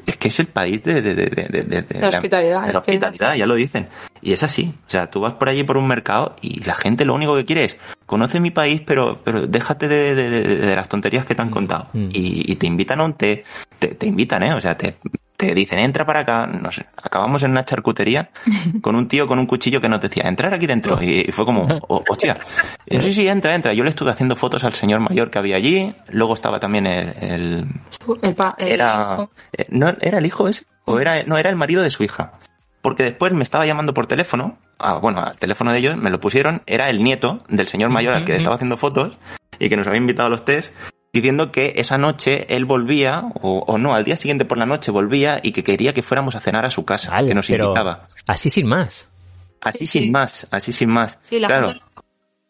Speaker 2: es que es el país de, de, de, de, de- de-
Speaker 3: La hospitalidad,
Speaker 2: la hospitalidad, ya lo dicen. Y es así. O sea, tú vas por allí por un mercado y la gente lo único que quiere es, conoce mi país, pero, pero déjate de, las tonterías que te han contado.
Speaker 1: Mm.
Speaker 2: Y, y te invitan a un té, te, te invitan, ¿eh? O sea, te, te dicen, entra para acá. No sé, acabamos en una charcutería con un tío con un cuchillo que nos decía, entrar aquí dentro. Y fue como, "Oh, hostia. Yo, sí, sí, entra, entra. Yo le estuve haciendo fotos al señor mayor que había allí. Luego estaba también el, el-
Speaker 3: el pa- el
Speaker 2: era, eh, no, ¿era el hijo ese? ¿O era, no, era el marido de su hija? Porque después me estaba llamando por teléfono, ah, bueno, al teléfono de ellos me lo pusieron, era el nieto del señor mayor al que le estaba haciendo fotos y que nos había invitado a los test, diciendo que esa noche él volvía, o, o no, al día siguiente por la noche volvía y que quería que fuéramos a cenar a su casa,
Speaker 1: Vale,
Speaker 2: que nos
Speaker 1: pero
Speaker 2: invitaba.
Speaker 1: Así sin más.
Speaker 2: Así
Speaker 3: Sí,
Speaker 2: sin
Speaker 3: sí.
Speaker 2: más, así sin más.
Speaker 3: Sí, la
Speaker 2: claro.
Speaker 3: gente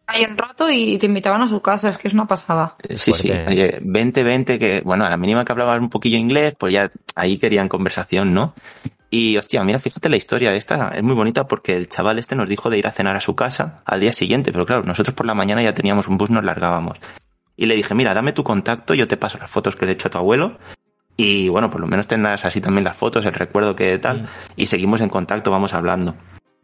Speaker 3: ahí un rato y te invitaban a su casa, es que es una pasada.
Speaker 2: Sí, sí.
Speaker 1: Fuerte.
Speaker 2: Oye, 20, 20, que, bueno, a la mínima que hablabas un poquillo inglés, pues ya ahí querían conversación, ¿no? Y, hostia, mira, fíjate la historia esta, es muy bonita porque el chaval este nos dijo de ir a cenar a su casa al día siguiente, pero claro, nosotros por la mañana ya teníamos un bus, nos largábamos. Y le dije, mira, dame tu contacto, yo te paso las fotos que le he hecho a tu abuelo. Y bueno, por lo menos tendrás así también las fotos, el recuerdo que tal.
Speaker 1: Mm.
Speaker 2: Y seguimos en contacto, vamos hablando.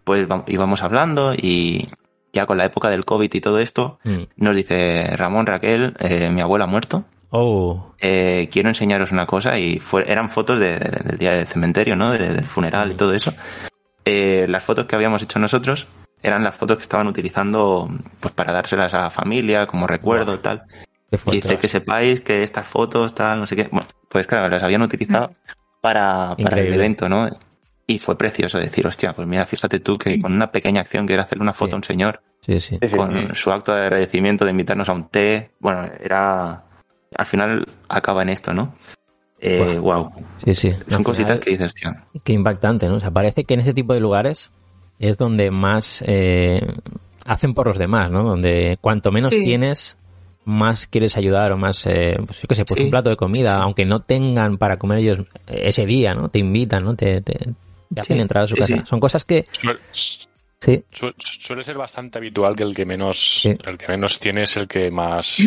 Speaker 2: Pues íbamos hablando y ya con la época del COVID y todo esto,
Speaker 1: Mm.
Speaker 2: nos dice Ramón, Raquel, eh, mi abuela ha muerto.
Speaker 1: Oh,
Speaker 2: Eh, quiero enseñaros una cosa y fue, eran fotos de- de- del día del cementerio, ¿no? De- del funeral y todo eso. Eh, las fotos que habíamos hecho nosotros eran las fotos que estaban utilizando pues para dárselas a la familia como recuerdo y tal. Y dice que sepáis que estas fotos, tal, no sé qué. Bueno, pues claro, las habían utilizado para, para el evento, ¿no? Y fue precioso decir, hostia, pues mira, fíjate tú que con una pequeña acción que era hacerle una foto
Speaker 1: Sí.
Speaker 2: a un señor,
Speaker 1: Sí, sí.
Speaker 2: Con su acto de agradecimiento de invitarnos a un té. Bueno, era. Al final acaba en esto, ¿no? Eh, wow.
Speaker 1: Sí, sí.
Speaker 2: Son
Speaker 1: Al
Speaker 2: cositas
Speaker 1: final,
Speaker 2: que dices, hostia.
Speaker 1: Qué impactante, ¿no? O sea, parece que en ese tipo de lugares es donde más eh, hacen por los demás, ¿no? Donde cuanto menos
Speaker 3: Sí.
Speaker 1: tienes, más quieres ayudar o más, eh, pues yo qué sé, pues
Speaker 2: Sí.
Speaker 1: un plato de comida,
Speaker 2: Sí,
Speaker 1: aunque no tengan para comer ellos ese día, ¿no? Te invitan, ¿no? Te, te, te hacen
Speaker 2: Sí,
Speaker 1: entrar a su casa.
Speaker 2: sí.
Speaker 1: Son cosas que, sí,
Speaker 5: su- suele ser bastante habitual que el que menos
Speaker 1: Sí.
Speaker 5: el que menos tiene es el que más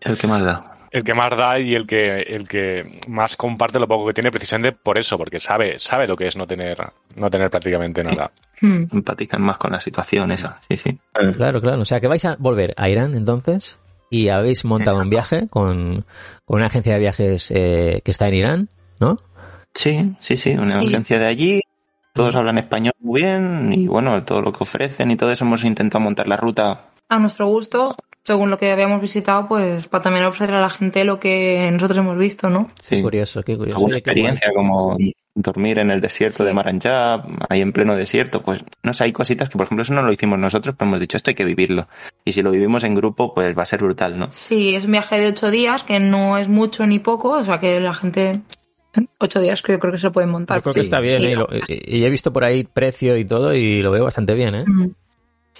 Speaker 2: El que más da.
Speaker 5: El que más da y el que el que más comparte lo poco que tiene precisamente por eso, porque sabe sabe lo que es no tener no tener prácticamente nada.
Speaker 3: Mm.
Speaker 2: Empatizan más con la situación esa, sí, sí.
Speaker 1: Claro, claro. O sea, que vais a volver a Irán entonces y habéis montado un viaje con, con una agencia de viajes eh, que está en Irán, ¿no?
Speaker 2: Sí, sí, sí, una
Speaker 3: Sí.
Speaker 2: agencia de allí. Todos hablan español muy bien y bueno, todo lo que ofrecen y todo eso hemos intentado montar la ruta.
Speaker 3: A nuestro gusto, según lo que habíamos visitado, pues para también ofrecer a la gente lo que nosotros hemos visto, ¿no?
Speaker 2: Sí,
Speaker 1: Qué curioso, qué curioso.
Speaker 2: alguna experiencia como dormir en el desierto
Speaker 3: Sí.
Speaker 2: de Maranjab, ahí en pleno desierto, pues no sé, hay cositas que por ejemplo eso no lo hicimos nosotros, pero hemos dicho esto hay que vivirlo. Y si lo vivimos en grupo, pues va a ser brutal, ¿no?
Speaker 3: Sí, es un viaje de ocho días, que no es mucho ni poco, o sea que la gente... Ocho días que yo creo que se pueden montar.
Speaker 1: Yo creo que está bien,
Speaker 3: Y-
Speaker 1: ¿eh? Lo- y, y he visto por ahí precio y todo y lo veo bastante bien, ¿eh?
Speaker 3: Mm.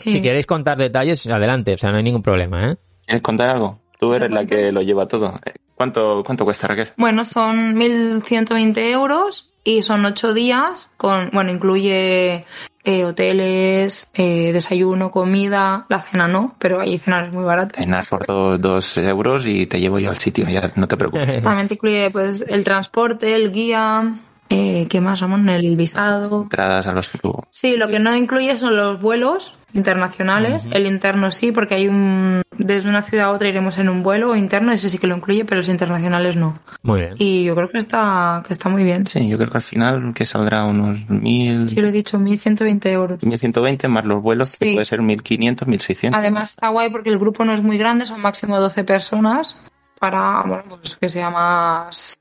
Speaker 3: Sí.
Speaker 1: Si queréis contar detalles, adelante, o sea, no hay ningún problema, ¿eh?
Speaker 2: ¿Quieres contar algo? Tú eres la que lo lleva todo. Eh, ¿Cuánto, cuánto cuesta, Raquel?
Speaker 3: Bueno, son 1.120 euros y son ocho días con, bueno, incluye eh, hoteles, eh, desayuno, comida, la cena no, pero ahí cenar es muy barato.
Speaker 2: Cenas por dos, dos euros y te llevo yo al sitio, ya no te preocupes.
Speaker 3: También te incluye pues el transporte, el guía, eh, ¿qué más, Ramón? El visado.
Speaker 2: Entradas a los
Speaker 3: Sí, lo que no incluye son los vuelos internacionales. El interno sí, porque hay un... Desde una ciudad a otra iremos en un vuelo interno, ese sí que lo incluye, pero los internacionales no.
Speaker 1: Muy bien.
Speaker 3: Y yo creo que está, que está muy bien.
Speaker 2: Sí, yo creo que al final que saldrá unos mil,
Speaker 3: Sí, lo he dicho, 1.120 euros.
Speaker 2: 1120 más los vuelos, que
Speaker 3: Sí.
Speaker 2: puede ser 1500, 1600.
Speaker 3: Además está guay porque el grupo no es muy grande, son máximo 12 personas para, bueno, pues que sea más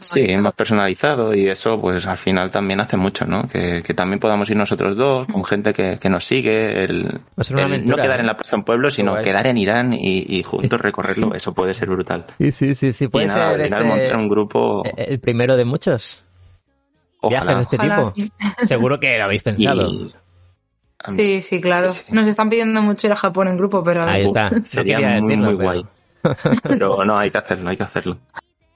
Speaker 2: Sí, más personalizado y eso pues al final también hace mucho, ¿no? Que, que también podamos ir nosotros dos con gente que, que nos sigue, el,
Speaker 1: Va a ser una
Speaker 2: el no quedar
Speaker 1: ¿eh?
Speaker 2: en la plaza en pueblo, sino
Speaker 1: guay.
Speaker 2: quedar en Irán y, y juntos recorrerlo, eso puede ser brutal.
Speaker 1: Sí, sí, sí, sí.
Speaker 2: Y
Speaker 1: Puede
Speaker 2: nada, al final
Speaker 1: este,
Speaker 2: montar un grupo,
Speaker 1: el primero de muchos viajes de este
Speaker 3: Ojalá,
Speaker 1: tipo.
Speaker 3: sí.
Speaker 1: Seguro que lo habéis pensado.
Speaker 2: Y-
Speaker 3: Sí, sí, claro.
Speaker 2: Sí, sí.
Speaker 3: Nos están pidiendo mucho ir a Japón en grupo, pero.
Speaker 1: Ahí está.
Speaker 2: Sería muy,
Speaker 1: decirlo,
Speaker 2: muy
Speaker 1: pero-
Speaker 2: guay. Pero no, hay que hacerlo, hay que hacerlo.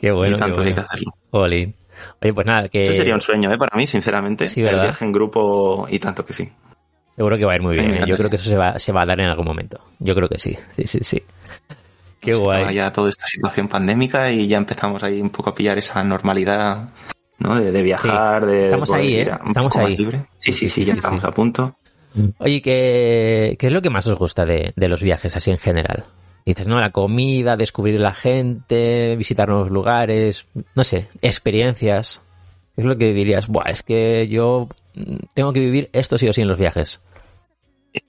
Speaker 1: Qué bueno,
Speaker 2: y
Speaker 1: qué
Speaker 2: tanto que hay que
Speaker 1: bueno.
Speaker 2: hacerlo.
Speaker 1: Jolín. Oye, pues nada, que
Speaker 2: Eso sería un sueño, ¿eh? Para mí, sinceramente.
Speaker 1: Sí,
Speaker 2: el viaje en grupo y tanto que sí.
Speaker 1: seguro que va a ir muy bien. ¿eh? Yo creo que eso se va, se va a dar en algún momento. Yo creo que sí. Sí, sí, sí. Qué
Speaker 2: acaba
Speaker 1: guay.
Speaker 2: ya toda esta situación pandémica y ya empezamos ahí un poco a pillar esa normalidad, ¿no? De, de viajar, de
Speaker 1: Estamos
Speaker 2: poder
Speaker 1: ahí, ¿eh?
Speaker 2: ir a- un
Speaker 1: Estamos
Speaker 2: poco más
Speaker 1: ahí.
Speaker 2: libre. Sí, sí, sí, ya
Speaker 1: Sí,
Speaker 2: estamos a punto.
Speaker 1: Oye, ¿qué, ¿qué es lo que más os gusta de, de los viajes así en general? Dices, ¿no? La comida, descubrir la gente, visitar nuevos lugares, no sé, experiencias. ¿Qué es lo que dirías? Buah, es que yo tengo que vivir esto sí o sí en los viajes.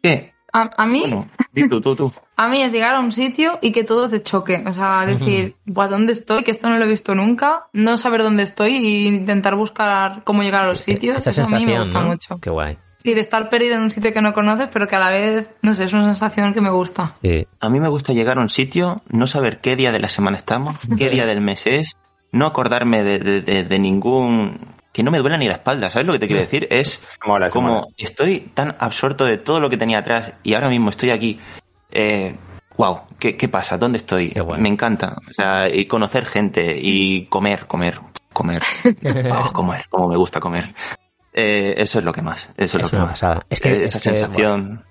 Speaker 2: Es
Speaker 3: A, a mí,
Speaker 2: bueno, di tú, tú, tú.
Speaker 3: a mí es llegar a un sitio y que todo te choque. O sea, decir, ¿a dónde estoy? Que esto no lo he visto nunca. No saber dónde estoy e intentar buscar cómo llegar a los sitios.
Speaker 1: Esa
Speaker 3: Eso a mí me gusta
Speaker 1: ¿no?
Speaker 3: mucho.
Speaker 1: Qué guay.
Speaker 3: Sí, de estar perdido en un sitio que no conoces, pero que a la vez, no sé, es una sensación que me gusta.
Speaker 1: Sí.
Speaker 2: A mí me gusta llegar a un sitio, no saber qué día de la semana estamos, qué día del mes es, no acordarme de, de- de- de ningún... Que no me duela ni la espalda, ¿sabes lo que te quiero decir? Es
Speaker 4: Mola, eso mola.
Speaker 2: como estoy tan absorto de todo lo que tenía atrás y ahora mismo estoy aquí. Eh, wow, ¿qué, qué pasa? ¿Dónde estoy? Me encanta. O sea, y conocer gente y comer, comer, comer. Oh, comer, como me gusta comer. Eh, eso es lo que más. Eso es, lo que más.
Speaker 1: pasada. Es que- es
Speaker 2: esa
Speaker 1: que,
Speaker 2: sensación.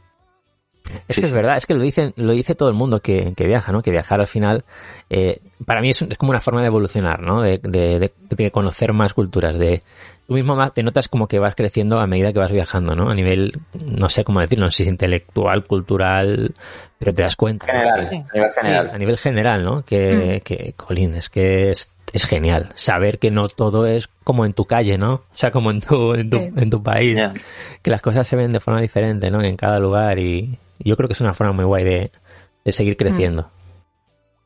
Speaker 1: Es
Speaker 2: Sí,
Speaker 1: que es
Speaker 2: sí.
Speaker 1: verdad, es que lo dicen, lo dice todo el mundo que, que viaja, ¿no? Que viajar al final, eh, para mí es, es como una forma de evolucionar, ¿no? De, de- de- de conocer más culturas, de tú mismo más- te notas como que vas creciendo a medida que vas viajando, ¿no? A nivel, no sé cómo decirlo, no sé si intelectual, cultural, pero te das cuenta.
Speaker 4: General, a nivel
Speaker 1: Sí,
Speaker 4: general.
Speaker 1: a nivel general, ¿no? Que, que, Colin, es que es, es genial saber que no todo es como en tu calle, ¿no? O sea, como en tu, en tu,
Speaker 3: Sí.
Speaker 1: en tu país. Que las cosas se ven de forma diferente, ¿no? En cada lugar y yo creo que es una forma muy guay de, de seguir creciendo.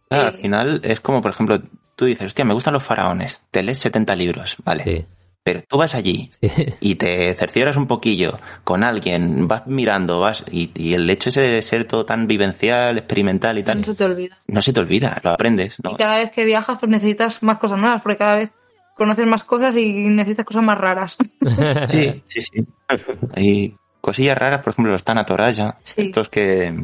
Speaker 2: Claro, al final es como, por ejemplo, tú dices, hostia, me gustan los faraones, te lees 70 libros, vale.
Speaker 1: Sí,
Speaker 2: Pero tú vas allí
Speaker 1: sí.
Speaker 2: y te cercioras un poquillo con alguien, vas mirando, vas y, y el hecho ese de ser todo tan vivencial, experimental y tal,
Speaker 3: No se te olvida.
Speaker 2: no se te olvida, lo aprendes, ¿no?
Speaker 3: Y cada vez que viajas, pues necesitas más cosas nuevas, porque cada vez conoces más cosas y necesitas cosas más raras.
Speaker 2: Sí, sí, sí. Hay cosillas raras, por ejemplo, los tanatoraya,
Speaker 3: Sí.
Speaker 2: estos que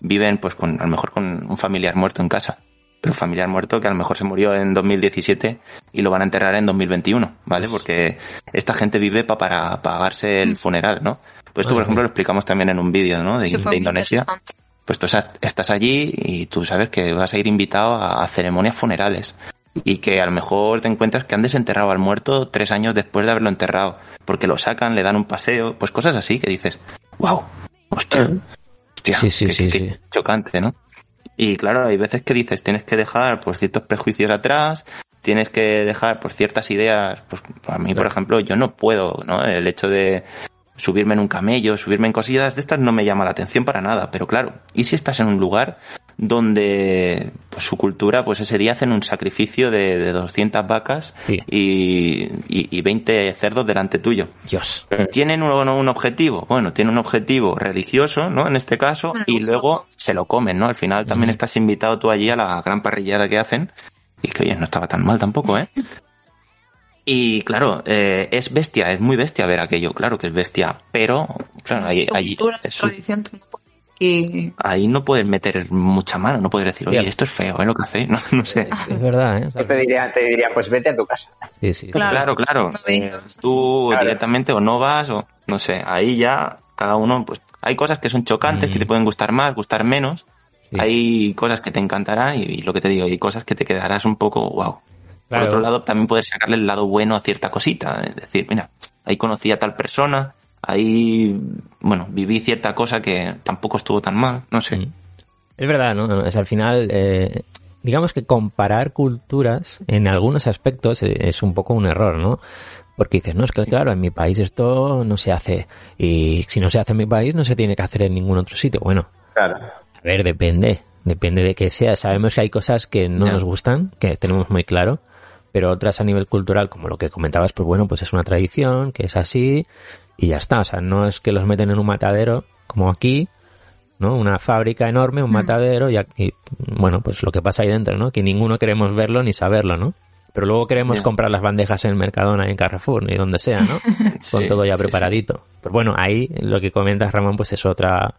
Speaker 2: viven pues con a lo mejor con un familiar muerto en casa, pero un familiar muerto que a lo mejor se murió en 2017 y lo van a enterrar en 2021, ¿vale? Porque esta gente vive pa- para pagarse el funeral, ¿no? Pues esto, por ejemplo, lo explicamos también en un vídeo, ¿no? De, Indonesia. pues tú estás allí y tú sabes que vas a ir invitado a, a ceremonias funerales y que a lo mejor te encuentras que han desenterrado al muerto tres años después de haberlo enterrado, porque lo sacan, le dan un paseo, pues cosas así que dices, wow, hostia, hostia,
Speaker 1: Sí, sí,
Speaker 2: qué-
Speaker 1: sí,
Speaker 2: qué
Speaker 1: sí.
Speaker 2: chocante, ¿no? Y claro, hay veces que dices, tienes que dejar pues ciertos prejuicios atrás, tienes que dejar pues ciertas ideas, pues a mí, por ejemplo, yo no puedo, ¿no? El hecho de subirme en un camello, subirme en cosillas de estas no me llama la atención para nada, pero claro, ¿y si estás en un lugar donde pues su cultura pues ese día hacen un sacrificio de, de 200 vacas
Speaker 1: Sí.
Speaker 2: y, y, y 20 cerdos delante tuyo?
Speaker 1: Dios.
Speaker 2: ¿Tienen un, un objetivo? Bueno, tienen un objetivo religioso, ¿no? En este caso, y luego se lo comen, ¿no? Al final también estás invitado tú allí a la gran parrillada que hacen, y que oye, no estaba tan mal tampoco, ¿eh? Y claro, eh, es bestia, es muy bestia ver aquello, claro que es bestia, pero claro, allí,
Speaker 3: cultura,
Speaker 2: es
Speaker 3: su
Speaker 2: ahí no puedes meter mucha mano, no puedes decir, oye, esto es feo, ¿eh? Lo que hacéis, no, no sé.
Speaker 1: Es verdad, ¿eh? O sea,
Speaker 4: Yo te diría, te diría, pues vete a tu casa.
Speaker 1: sí, sí.
Speaker 3: Claro.
Speaker 2: Claro, claro.
Speaker 3: No
Speaker 2: Eh, tú
Speaker 4: Claro.
Speaker 2: directamente o no vas o no sé, ahí ya cada uno, pues hay cosas que son chocantes,
Speaker 1: Mm.
Speaker 2: que te pueden gustar más, gustar menos.
Speaker 1: Sí.
Speaker 2: Hay cosas que te encantarán y, y lo que te digo, hay cosas que te quedarás un poco wow.
Speaker 1: Claro.
Speaker 2: Por otro lado, también puedes sacarle el lado bueno a cierta cosita. Es decir, mira, ahí conocí a tal persona, ahí, bueno, viví cierta cosa que tampoco estuvo tan mal, no sé.
Speaker 1: Mm. Es verdad, ¿no? Es al final, eh, digamos que comparar culturas en algunos aspectos eh, es un poco un error, ¿no? Porque dices, no, es que claro, en mi país esto no se hace. Y si no se hace en mi país, no se tiene que hacer en ningún otro sitio. Bueno,
Speaker 4: Claro.
Speaker 1: a ver, depende. Depende de que sea. Sabemos que hay cosas que no nos gustan, que tenemos muy claro. Pero otras a nivel cultural, como lo que comentabas, pues bueno, pues es una tradición, que es así, y ya está. O sea, no es que los meten en un matadero, como aquí, ¿no? Una fábrica enorme, un matadero, y, aquí, bueno, pues lo que pasa ahí dentro, ¿no? Que ninguno queremos verlo ni saberlo, ¿no? Pero luego queremos comprar las bandejas en el Mercadona y en Carrefour, ni donde sea, ¿no? Con todo ya
Speaker 2: sí, sí.
Speaker 1: preparadito. Pues bueno, ahí lo que comentas, Ramón, pues es otra,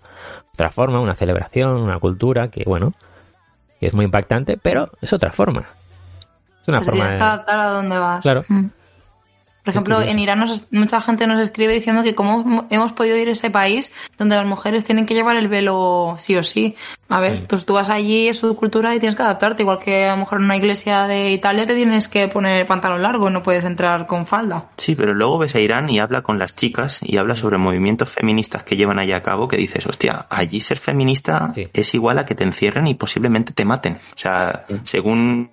Speaker 1: otra forma, una celebración, una cultura que, bueno, que es muy impactante, pero es otra forma. Es una
Speaker 3: te
Speaker 1: forma
Speaker 3: tienes
Speaker 1: de...
Speaker 3: que adaptar a donde vas.
Speaker 1: Claro.
Speaker 3: Mm. Por ejemplo, en Irán nos- mucha gente nos escribe diciendo que cómo hemos podido ir a ese país donde las mujeres tienen que llevar el velo sí o sí. A ver, pues tú vas allí, es su cultura y tienes que adaptarte. Igual que a lo mejor en una iglesia de Italia te tienes que poner pantalón largo, no puedes entrar con falda.
Speaker 2: Sí, pero luego ves a Irán y habla con las chicas y habla sobre movimientos feministas que llevan allá a cabo que dices, hostia, allí ser feminista
Speaker 1: Sí.
Speaker 2: es igual a que te encierren y posiblemente te maten. O sea, según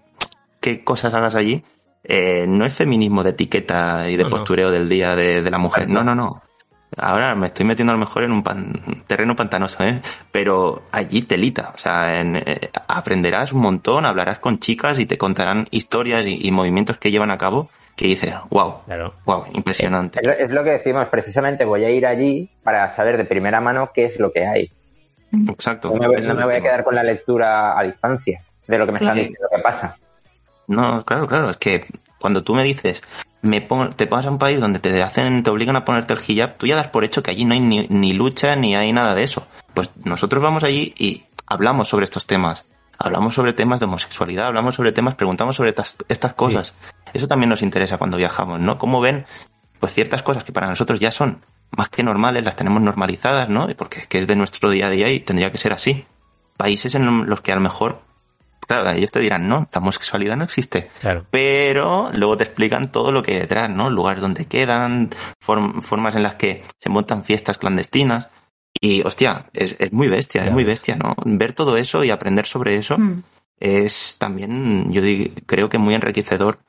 Speaker 2: qué cosas hagas allí, eh, no es feminismo de etiqueta y de
Speaker 1: No, no.
Speaker 2: postureo del día de, de la mujer. No, no, no. Ahora me estoy metiendo a lo mejor en un pan- terreno pantanoso, ¿eh? Pero allí telita. O sea, en- eh, aprenderás un montón, hablarás con chicas y te contarán historias y, y movimientos que llevan a cabo que dices, wow,
Speaker 1: Claro.
Speaker 2: wow, impresionante.
Speaker 4: Es lo, es lo que decimos, precisamente voy a ir allí para saber de primera mano qué es lo que hay.
Speaker 2: Exacto.
Speaker 4: No me, no me voy a quedar con la lectura a distancia de lo que me están diciendo que pasa.
Speaker 2: No, claro, claro. Es que cuando tú me dices, me pon- te vas a un país donde te hacen, te obligan a ponerte el hijab, tú ya das por hecho que allí no hay ni, ni lucha ni hay nada de eso. Pues nosotros vamos allí y hablamos sobre estos temas. Hablamos sobre temas de homosexualidad, hablamos sobre temas, preguntamos sobre estas, estas cosas. Eso también nos interesa cuando viajamos, ¿no? Cómo ven, pues ciertas cosas que para nosotros ya son más que normales, las tenemos normalizadas, ¿no? Porque es que es de nuestro día a día y tendría que ser así. Países en los que a lo mejor, claro, ellos te dirán, no, la homosexualidad no existe
Speaker 1: Claro.
Speaker 2: pero luego te explican todo lo que hay detrás, ¿no? Lugares donde quedan, form- formas en las que se montan fiestas clandestinas. Y, hostia, es, es muy bestia, es muy bestia, ¿no? Ver todo eso y aprender sobre eso
Speaker 3: Mm.
Speaker 2: es también, yo creo que muy enriquecedor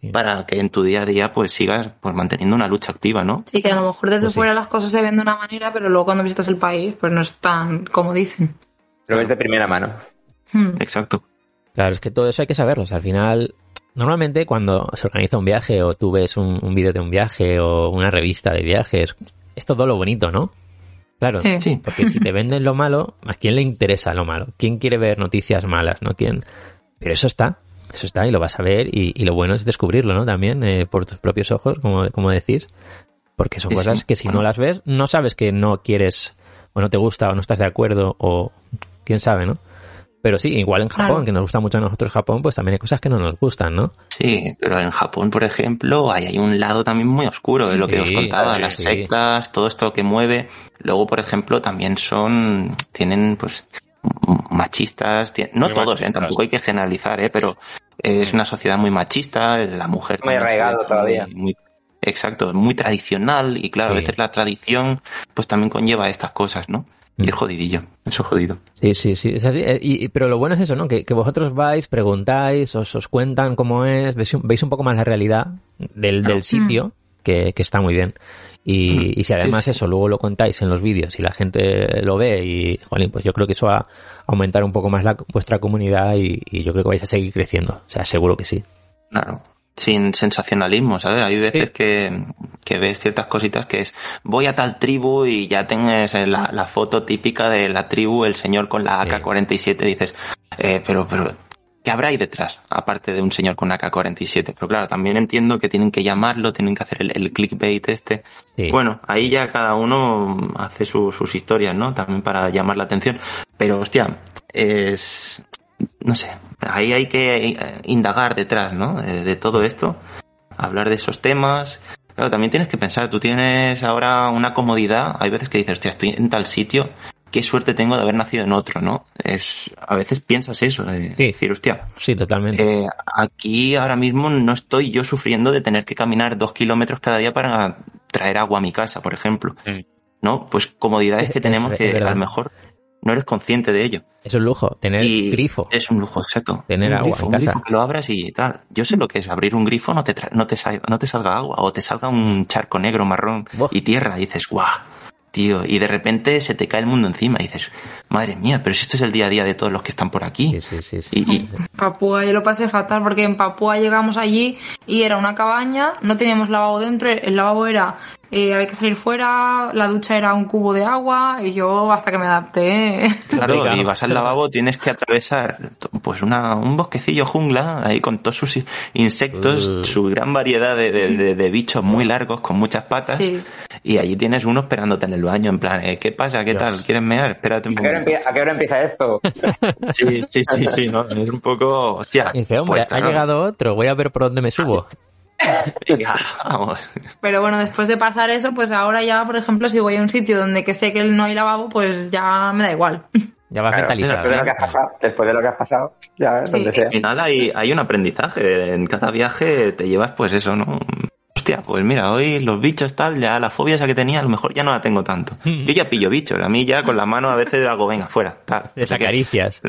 Speaker 1: Sí.
Speaker 2: para que en tu día a día pues sigas pues manteniendo una lucha activa, ¿no?
Speaker 3: Sí, que a lo mejor desde
Speaker 1: Pues sí.
Speaker 3: fuera las cosas se ven de una manera, pero luego cuando visitas el país, pues no es tan como dicen.
Speaker 4: Lo ves de primera mano.
Speaker 3: Mm.
Speaker 2: Exacto.
Speaker 1: Claro, es que todo eso hay que saberlo. O sea, al final, normalmente cuando se organiza un viaje o tú ves un, un vídeo de un viaje o una revista de viajes, es todo lo bonito, ¿no? Claro,
Speaker 3: Sí.
Speaker 1: Porque si te venden lo malo, ¿a quién le interesa lo malo? ¿Quién quiere ver noticias malas? ¿No? ¿Quién? Pero eso está, eso está y lo vas a ver y, y lo bueno es descubrirlo, ¿no? También eh, por tus propios ojos, como, como decís, porque son
Speaker 2: Sí,
Speaker 1: cosas que si
Speaker 2: Bueno.
Speaker 1: no las ves, no sabes que no quieres o no te gusta o no estás de acuerdo o quién sabe, ¿no? Pero sí, igual en Japón,
Speaker 3: Claro.
Speaker 1: que nos gusta mucho a nosotros Japón, pues también hay cosas que no nos gustan, ¿no?
Speaker 2: Sí, pero en Japón, por ejemplo, hay, hay un lado también muy oscuro, es lo que
Speaker 1: Sí,
Speaker 2: os contaba, las
Speaker 1: sí.
Speaker 2: sectas, todo esto que mueve. Luego, por ejemplo, también son, tienen pues machistas, tie- no
Speaker 5: Muy
Speaker 2: todos, ¿eh? tampoco hay que generalizar, ¿eh? pero es una sociedad muy machista, la mujer
Speaker 4: Muy arraigado
Speaker 2: muy-
Speaker 4: todavía.
Speaker 2: muy- exacto, muy tradicional y claro,
Speaker 1: Sí.
Speaker 2: a veces la tradición pues también conlleva estas cosas, ¿no? Y
Speaker 1: Mm.
Speaker 2: es jodidillo, eso es jodido.
Speaker 1: Sí, sí, sí, es así. Eh, y- y- pero lo bueno es eso, ¿no? Que, que vosotros vais, preguntáis, os, os cuentan cómo es, veis un, veis un poco más la realidad del, del sitio, que, que está muy bien. Y,
Speaker 2: Mm,
Speaker 1: y si además
Speaker 2: sí, sí.
Speaker 1: eso luego lo contáis en los vídeos y la gente lo ve y, jolín, pues yo creo que eso va a aumentar un poco más la, vuestra comunidad y, y yo creo que vais a seguir creciendo. O sea, seguro que sí.
Speaker 2: Claro. Sin sensacionalismo, ¿sabes? Hay veces
Speaker 1: Sí.
Speaker 2: que, que ves ciertas cositas que es voy a tal tribu y ya tenés la, la foto típica de la tribu, el señor con la
Speaker 1: Sí.
Speaker 2: AK-47, dices, eh, pero, pero, ¿qué habrá ahí detrás? Aparte de un señor con AK-47. Pero claro, también entiendo que tienen que llamarlo, tienen que hacer el, el clickbait este.
Speaker 1: Sí.
Speaker 2: Bueno, ahí ya cada uno hace su- sus historias, ¿no? También para llamar la atención. Pero, hostia, es... No sé, ahí hay que eh, indagar detrás, ¿no? De, de todo esto, hablar de esos temas. Claro, también tienes que pensar, tú tienes ahora una comodidad, hay veces que dices, hostia, estoy en tal sitio, qué suerte tengo de haber nacido en otro, ¿no? Es, a veces piensas eso, de
Speaker 1: Sí.
Speaker 2: decir, hostia,
Speaker 1: Sí, totalmente.
Speaker 2: eh, aquí ahora mismo no estoy yo sufriendo de tener que caminar dos kilómetros cada día para traer agua a mi casa, por ejemplo.
Speaker 5: Mm.
Speaker 2: ¿No? Pues comodidades que
Speaker 1: Es-
Speaker 2: tenemos
Speaker 1: es
Speaker 2: que
Speaker 1: verdad.
Speaker 2: a lo mejor no eres consciente de ello.
Speaker 1: es un lujo, tener
Speaker 2: y
Speaker 1: grifo.
Speaker 2: Es un lujo, exacto.
Speaker 1: Tener
Speaker 2: un
Speaker 1: agua
Speaker 2: grifo,
Speaker 1: en
Speaker 2: un
Speaker 1: casa.
Speaker 2: grifo que lo abras y tal. Yo sé lo que es abrir un grifo, no te, tra- no te, sal- no te salga agua o te salga un charco negro, marrón
Speaker 1: Buah.
Speaker 2: y tierra y dices, guau, tío. Y de repente se te cae el mundo encima y dices, madre mía, pero si esto es el día a día de todos los que están por aquí.
Speaker 1: Sí, sí, sí. sí.
Speaker 2: Y, y-
Speaker 3: Papúa, yo lo pasé fatal porque en Papúa llegamos allí y era una cabaña, no teníamos lavabo dentro, el lavabo era, eh, había que salir fuera, la ducha era un cubo de agua y yo hasta que me adapté.
Speaker 2: Claro, y vas al lavabo, tienes que atravesar pues una, un bosquecillo jungla ahí con todos sus insectos,
Speaker 1: Uh.
Speaker 2: su gran variedad de, de- de- de bichos muy largos con muchas patas.
Speaker 3: Sí.
Speaker 2: Y allí tienes uno esperándote en el baño, en plan, eh, ¿qué pasa? ¿Qué
Speaker 1: Dios.
Speaker 2: tal? ¿Quieres mear? Espérate un
Speaker 4: ¿A qué,
Speaker 2: momento.
Speaker 4: a qué hora empieza esto?
Speaker 2: Sí, sí, sí, sí, ¿no? Es un poco, hostia.
Speaker 1: Y dice, hombre,
Speaker 2: pues,
Speaker 1: ha llegado otro, voy a ver por dónde me subo.
Speaker 2: venga, vamos.
Speaker 3: Pero bueno, después de pasar eso, pues ahora ya, por ejemplo, si voy a un sitio donde que sé que no hay lavabo, pues ya me da igual.
Speaker 1: Ya vas
Speaker 4: Claro,
Speaker 1: mentalizado.
Speaker 4: después de lo que has pasado, después de lo que has pasado, ya,
Speaker 3: Sí.
Speaker 4: donde sea.
Speaker 2: Al final hay, hay un aprendizaje. En cada viaje te llevas pues eso, ¿no? Hostia, pues mira, hoy los bichos tal, ya la fobia esa que tenía, a lo mejor ya no la tengo tanto. Yo ya pillo bichos, a mí ya con la mano a veces hago, venga, fuera, tal.
Speaker 1: Les acaricias.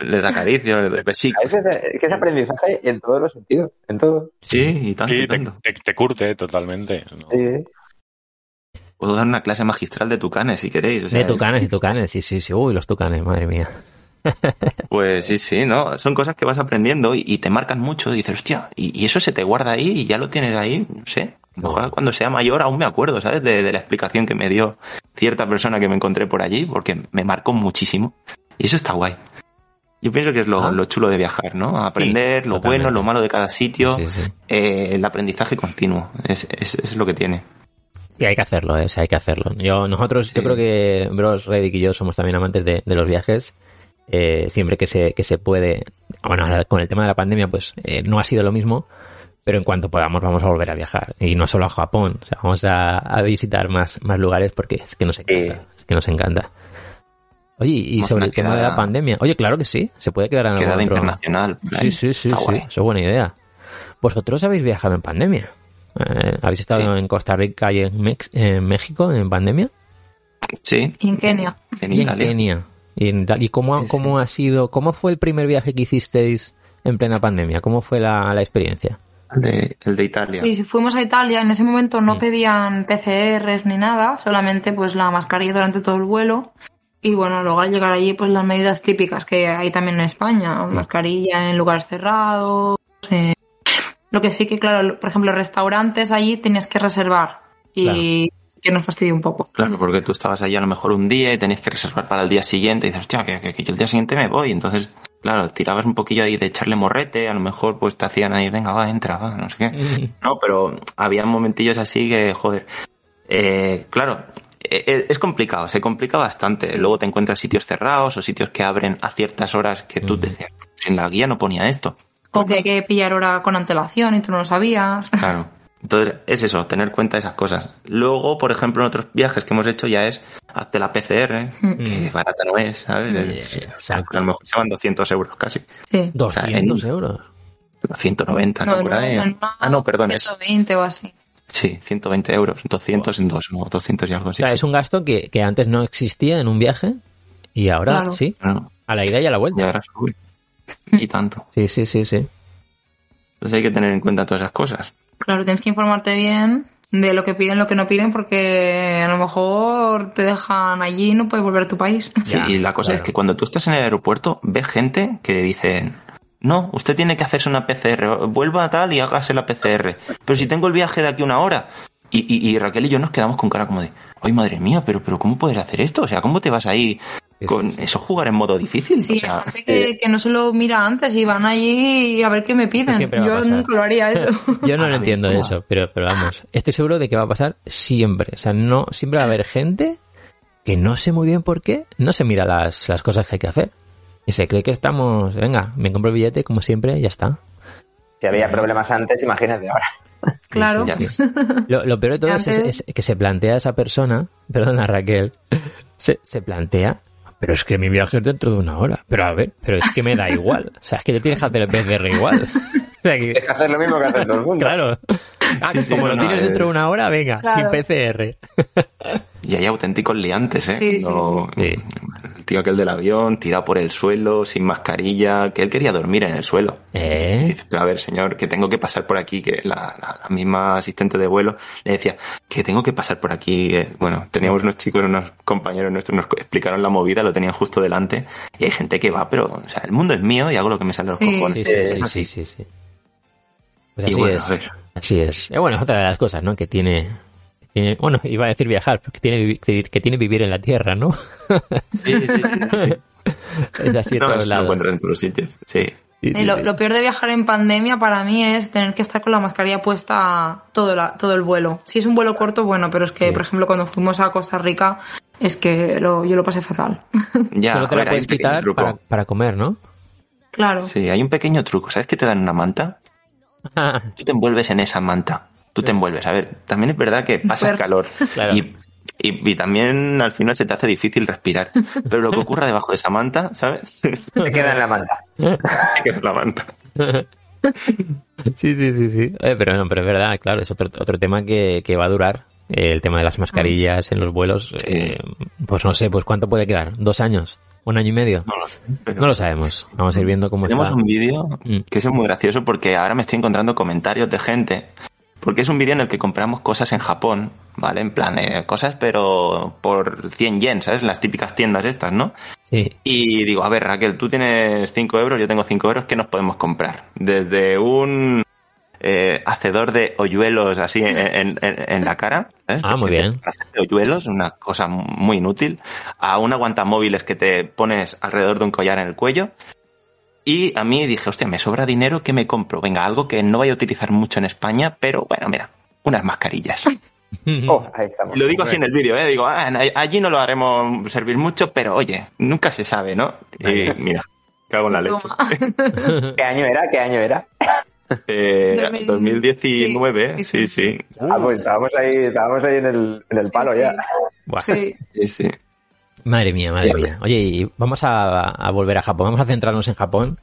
Speaker 2: Les acaricio, les doy
Speaker 4: veces es que es aprendizaje en todos los sentidos, en todo.
Speaker 2: Sí, y tanto,
Speaker 5: Sí,
Speaker 2: y
Speaker 5: te,
Speaker 2: tanto.
Speaker 5: te- te curte totalmente. ¿no?
Speaker 4: Sí.
Speaker 2: Puedo dar una clase magistral de tucanes si queréis. o sea,
Speaker 1: De tucanes y tucanes, sí, sí, sí. Uy, los tucanes, madre mía.
Speaker 2: Pues sí, sí, ¿no? Son cosas que vas aprendiendo y, y te marcan mucho. Y dices, hostia, y, y eso se te guarda ahí y ya lo tienes ahí, no sé. Mejor cuando sea mayor aún me acuerdo, ¿sabes? De, de la explicación que me dio cierta persona que me encontré por allí, porque me marcó muchísimo. Y eso está guay. Yo pienso que es lo,
Speaker 1: Ah.
Speaker 2: lo chulo de viajar, ¿no? Aprender lo bueno, lo malo de cada sitio,
Speaker 1: Sí, sí.
Speaker 2: eh, el aprendizaje continuo. Es, es, es lo que tiene.
Speaker 1: Sí, hay que hacerlo, ¿eh? Hay que hacerlo. Yo, nosotros, yo creo que Bros, Reddick y yo somos también amantes de, de los viajes. Eh, siempre que se, que se puede. Bueno, ahora con el tema de la pandemia, pues eh, no ha sido lo mismo. Pero en cuanto podamos, vamos a volver a viajar. Y no solo a Japón. O sea, vamos a, a visitar más, más lugares porque es que nos encanta. Es que nos encanta. Oye, y
Speaker 2: Vamos
Speaker 1: sobre el tema de la pandemia. Oye, claro que sí. Se puede quedar en algún
Speaker 2: Quedada
Speaker 1: otro-
Speaker 2: internacional.
Speaker 1: Sí, sí, sí,
Speaker 2: Está
Speaker 1: sí.
Speaker 2: guay.
Speaker 1: Eso es buena idea. Vosotros habéis viajado en pandemia. Eh, ¿Habéis estado
Speaker 2: Sí.
Speaker 1: en Costa Rica y en, Mex- en México en pandemia?
Speaker 2: Sí,
Speaker 3: Y en Kenia.
Speaker 2: en
Speaker 1: Y en
Speaker 2: Italia.
Speaker 1: Kenia. ¿Y, en Ita- y cómo,
Speaker 2: Sí,
Speaker 1: cómo ha sido, cómo fue el primer viaje que hicisteis en plena pandemia? ¿Cómo fue la, la experiencia?
Speaker 2: El de, el de Italia.
Speaker 3: Y si fuimos a Italia, en ese momento no
Speaker 1: Mm.
Speaker 3: pedían PCRs ni nada, solamente pues la mascarilla durante todo el vuelo. Y bueno, luego al llegar allí, pues las medidas típicas que hay también en España, mascarilla en lugares cerrados. eh, Lo que sí que, claro, por ejemplo, restaurantes allí tenías que reservar y que nos fastidió un poco.
Speaker 2: Claro, porque tú estabas allí a lo mejor un día y tenías que reservar para el día siguiente y dices, hostia, que, que- que yo el día siguiente me voy. Entonces, claro, tirabas un poquillo ahí de echarle morrete, a lo mejor pues te hacían ahí, venga, va, entra, va, no sé qué. No, pero había momentillos así que, joder, eh, claro, eh, es complicado, se complica bastante. Luego te encuentras sitios cerrados o sitios que abren a ciertas horas que tú decías, sin la guía no ponía esto.
Speaker 3: O que hay que pillar hora con antelación y tú no lo sabías.
Speaker 2: Claro. Entonces, es eso, tener cuenta de esas cosas. Luego, por ejemplo, en otros viajes que hemos hecho ya es hazte la PCR,
Speaker 3: Mm.
Speaker 2: que barata no es, ¿sabes? Es-
Speaker 1: exacto.
Speaker 2: A lo mejor se van 200 euros casi.
Speaker 3: Sí.
Speaker 1: 200
Speaker 2: en-
Speaker 1: euros.
Speaker 2: 190, ¿no?
Speaker 3: No, no,
Speaker 2: ahí.
Speaker 3: no, no,
Speaker 2: ah, no, perdón, es,
Speaker 3: 120 o así.
Speaker 2: sí, 120 euros, 200 en dos, no, 200 y algo
Speaker 1: O
Speaker 2: así.
Speaker 1: sea,
Speaker 2: sí.
Speaker 1: es un gasto que, que antes no existía en un viaje y ahora
Speaker 3: Claro.
Speaker 1: sí,
Speaker 2: Claro,
Speaker 1: a la ida y a la
Speaker 2: y
Speaker 1: vuelta.
Speaker 2: ahora sube. Y tanto.
Speaker 1: Sí, sí, sí, sí.
Speaker 2: Entonces hay que tener en cuenta todas esas cosas.
Speaker 3: Claro, tienes que informarte bien de lo que piden, lo que no piden, porque a lo mejor te dejan allí y no puedes volver a tu país.
Speaker 2: Sí, y la cosa
Speaker 1: claro.
Speaker 2: es que cuando tú estás en el aeropuerto, ves gente que dicen, no, usted tiene que hacerse una PCR, vuelva a tal y hágase la PCR. Pero si tengo el viaje de aquí una hora. Y, y- y Raquel y yo nos quedamos con cara como de, ay madre mía, pero, pero ¿cómo puedes hacer esto? O sea, ¿cómo te vas ahí con eso jugar en modo difícil?
Speaker 3: Sí,
Speaker 2: o sea,
Speaker 3: gente que, que no se lo mira antes y van allí a ver qué me piden.
Speaker 1: a
Speaker 3: Yo nunca lo haría eso.
Speaker 1: Yo no lo
Speaker 2: A
Speaker 1: entiendo
Speaker 2: ¿cómo?
Speaker 1: eso, pero, pero vamos, estoy seguro de que va a pasar siempre. O sea, no, siempre va a haber gente que no sé muy bien por qué, no se mira las, las cosas que hay que hacer. Y se cree que estamos, venga, me compro el billete como siempre y ya está.
Speaker 4: Si había problemas antes, imagínate ahora.
Speaker 3: claro.
Speaker 1: Lo, lo peor de todo es, que se plantea esa persona, perdona Raquel, se, se plantea, pero es que mi viaje es dentro de una hora. Pero a ver, pero es que me da igual. O sea, es que te tienes que hacer el PCR igual. O sea, que-
Speaker 4: Es que hacer lo mismo que hace todo el mundo.
Speaker 1: claro. Ah,
Speaker 2: Sí, sí,
Speaker 1: como
Speaker 2: no,
Speaker 1: lo
Speaker 2: no,
Speaker 1: tienes
Speaker 2: es-
Speaker 1: dentro de una hora, venga,
Speaker 3: Claro.
Speaker 1: sin PCR.
Speaker 2: Y hay auténticos liantes, ¿eh?
Speaker 3: Sí, sí.
Speaker 2: El tío aquel del avión, tirado por el suelo, sin mascarilla, que él quería dormir en el suelo. Y
Speaker 1: ¿Eh?
Speaker 2: dice, pero a ver, señor, que tengo que pasar por aquí, que la, la- la misma asistente de vuelo le decía que tengo que pasar por aquí. bueno, teníamos unos chicos, unos compañeros nuestros, nos explicaron la movida, lo tenían justo delante. Y hay gente que va, pero, o sea, el mundo es mío y hago lo que me sale a los
Speaker 3: Sí,
Speaker 2: cojones.
Speaker 1: Sí,
Speaker 3: sí,
Speaker 1: sí,
Speaker 2: Es
Speaker 1: sí,
Speaker 2: así.
Speaker 1: sí, sí, sí. Pues
Speaker 2: Y
Speaker 1: así
Speaker 2: bueno,
Speaker 1: es. Así es. Eh, bueno, es otra de las cosas, ¿no? Que tiene, que tiene, bueno, iba a decir viajar, porque tiene, vivi- que tiene vivir en la tierra, ¿no?
Speaker 2: Sí, sí, sí, sí.
Speaker 1: es así en
Speaker 2: No,
Speaker 1: todos
Speaker 2: lo
Speaker 1: lados.
Speaker 2: encuentras en todos los sitios. Sí.
Speaker 1: Sí, sí,
Speaker 3: Y lo, lo peor de viajar en pandemia para mí es tener que estar con la mascarilla puesta todo, la- todo el vuelo. Si es un vuelo corto, bueno, pero es que,
Speaker 1: Sí.
Speaker 3: por ejemplo, cuando fuimos a Costa Rica, es que lo- yo lo pasé fatal.
Speaker 2: Ya,
Speaker 1: Solo te la
Speaker 2: ver,
Speaker 1: puedes quitar para, para comer, ¿no?
Speaker 3: claro.
Speaker 2: Sí, hay un pequeño truco. ¿Sabes que te dan una manta? Tú te envuelves en esa manta. Tú te envuelves. A ver, también es verdad que pasas
Speaker 3: Fuerte.
Speaker 2: calor.
Speaker 1: Claro.
Speaker 2: Y, y, y también al final se te hace difícil respirar. Pero lo que ocurra debajo de esa manta, ¿sabes?
Speaker 4: Se queda en la manta.
Speaker 2: que es la manta.
Speaker 1: sí, sí, sí, sí. Eh, pero no, pero es verdad, claro, es otro, otro tema que, que va a durar. eh, el tema de las mascarillas en los vuelos. eh, pues no sé, pues ¿cuánto puede quedar? ¿Dos años? ¿Un año y medio?
Speaker 2: No lo sé. pero-
Speaker 1: No lo sabemos. Vamos a ir viendo cómo
Speaker 2: Tenemos
Speaker 1: está.
Speaker 2: un vídeo
Speaker 1: Mm.
Speaker 2: que es muy gracioso porque ahora me estoy encontrando comentarios de gente. Porque es un vídeo en el que compramos cosas en Japón, ¿vale? En plan, eh, cosas pero por 100 yen, ¿sabes? Las típicas tiendas estas, ¿no?
Speaker 1: Sí.
Speaker 2: Y digo, a ver, Raquel, tú tienes 5 euros, yo tengo 5 euros, ¿qué nos podemos comprar? Desde un eh, hacedor de hoyuelos así en, en- en- en la cara. ¿sabes?
Speaker 1: Ah, muy
Speaker 2: Que
Speaker 1: bien.
Speaker 2: para hacer hoyuelos, una cosa muy inútil. A un aguantamóviles que te pones alrededor de un collar en el cuello. Y a mí dije, hostia, me sobra dinero, ¿qué me compro? Venga, algo que no vaya a utilizar mucho en España, pero bueno, mira, unas mascarillas.
Speaker 4: Oh, ahí estamos.
Speaker 2: Y lo digo así en el vídeo, ¿eh? Digo, ah, allí no lo haremos servir mucho, pero oye, nunca se sabe, ¿no? Y mira, cago en la leche.
Speaker 4: ¿Qué año era? ¿Qué año era?
Speaker 2: Eh,
Speaker 3: 2000,
Speaker 2: 2019,
Speaker 3: sí,
Speaker 2: sí,
Speaker 3: sí.
Speaker 4: Ah, pues estábamos ahí, estábamos ahí en el, en el palo
Speaker 3: sí.
Speaker 4: ya.
Speaker 1: Buah.
Speaker 3: Sí.
Speaker 2: sí, sí.
Speaker 1: Madre mía, madre mía. Oye, y vamos a, a volver a Japón, vamos a centrarnos en Japón.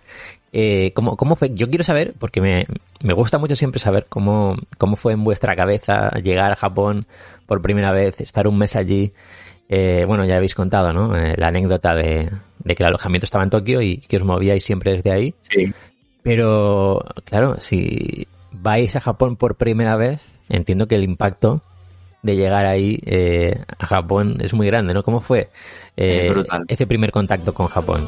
Speaker 1: Eh, ¿cómo, ¿Cómo fue? Yo quiero saber, porque me, me gusta mucho siempre saber cómo, cómo fue en vuestra cabeza llegar a Japón por primera vez, estar un mes allí. Eh, bueno, ya habéis contado, ¿no? Eh, la anécdota de, de que el alojamiento estaba en Tokio y que os movíais siempre desde ahí.
Speaker 2: Sí.
Speaker 1: Pero, claro, si vais a Japón por primera vez, entiendo que el impacto de llegar ahí eh, a Japón es muy grande, ¿no? ¿Cómo fue eh,
Speaker 2: Es
Speaker 1: ese primer contacto con Japón?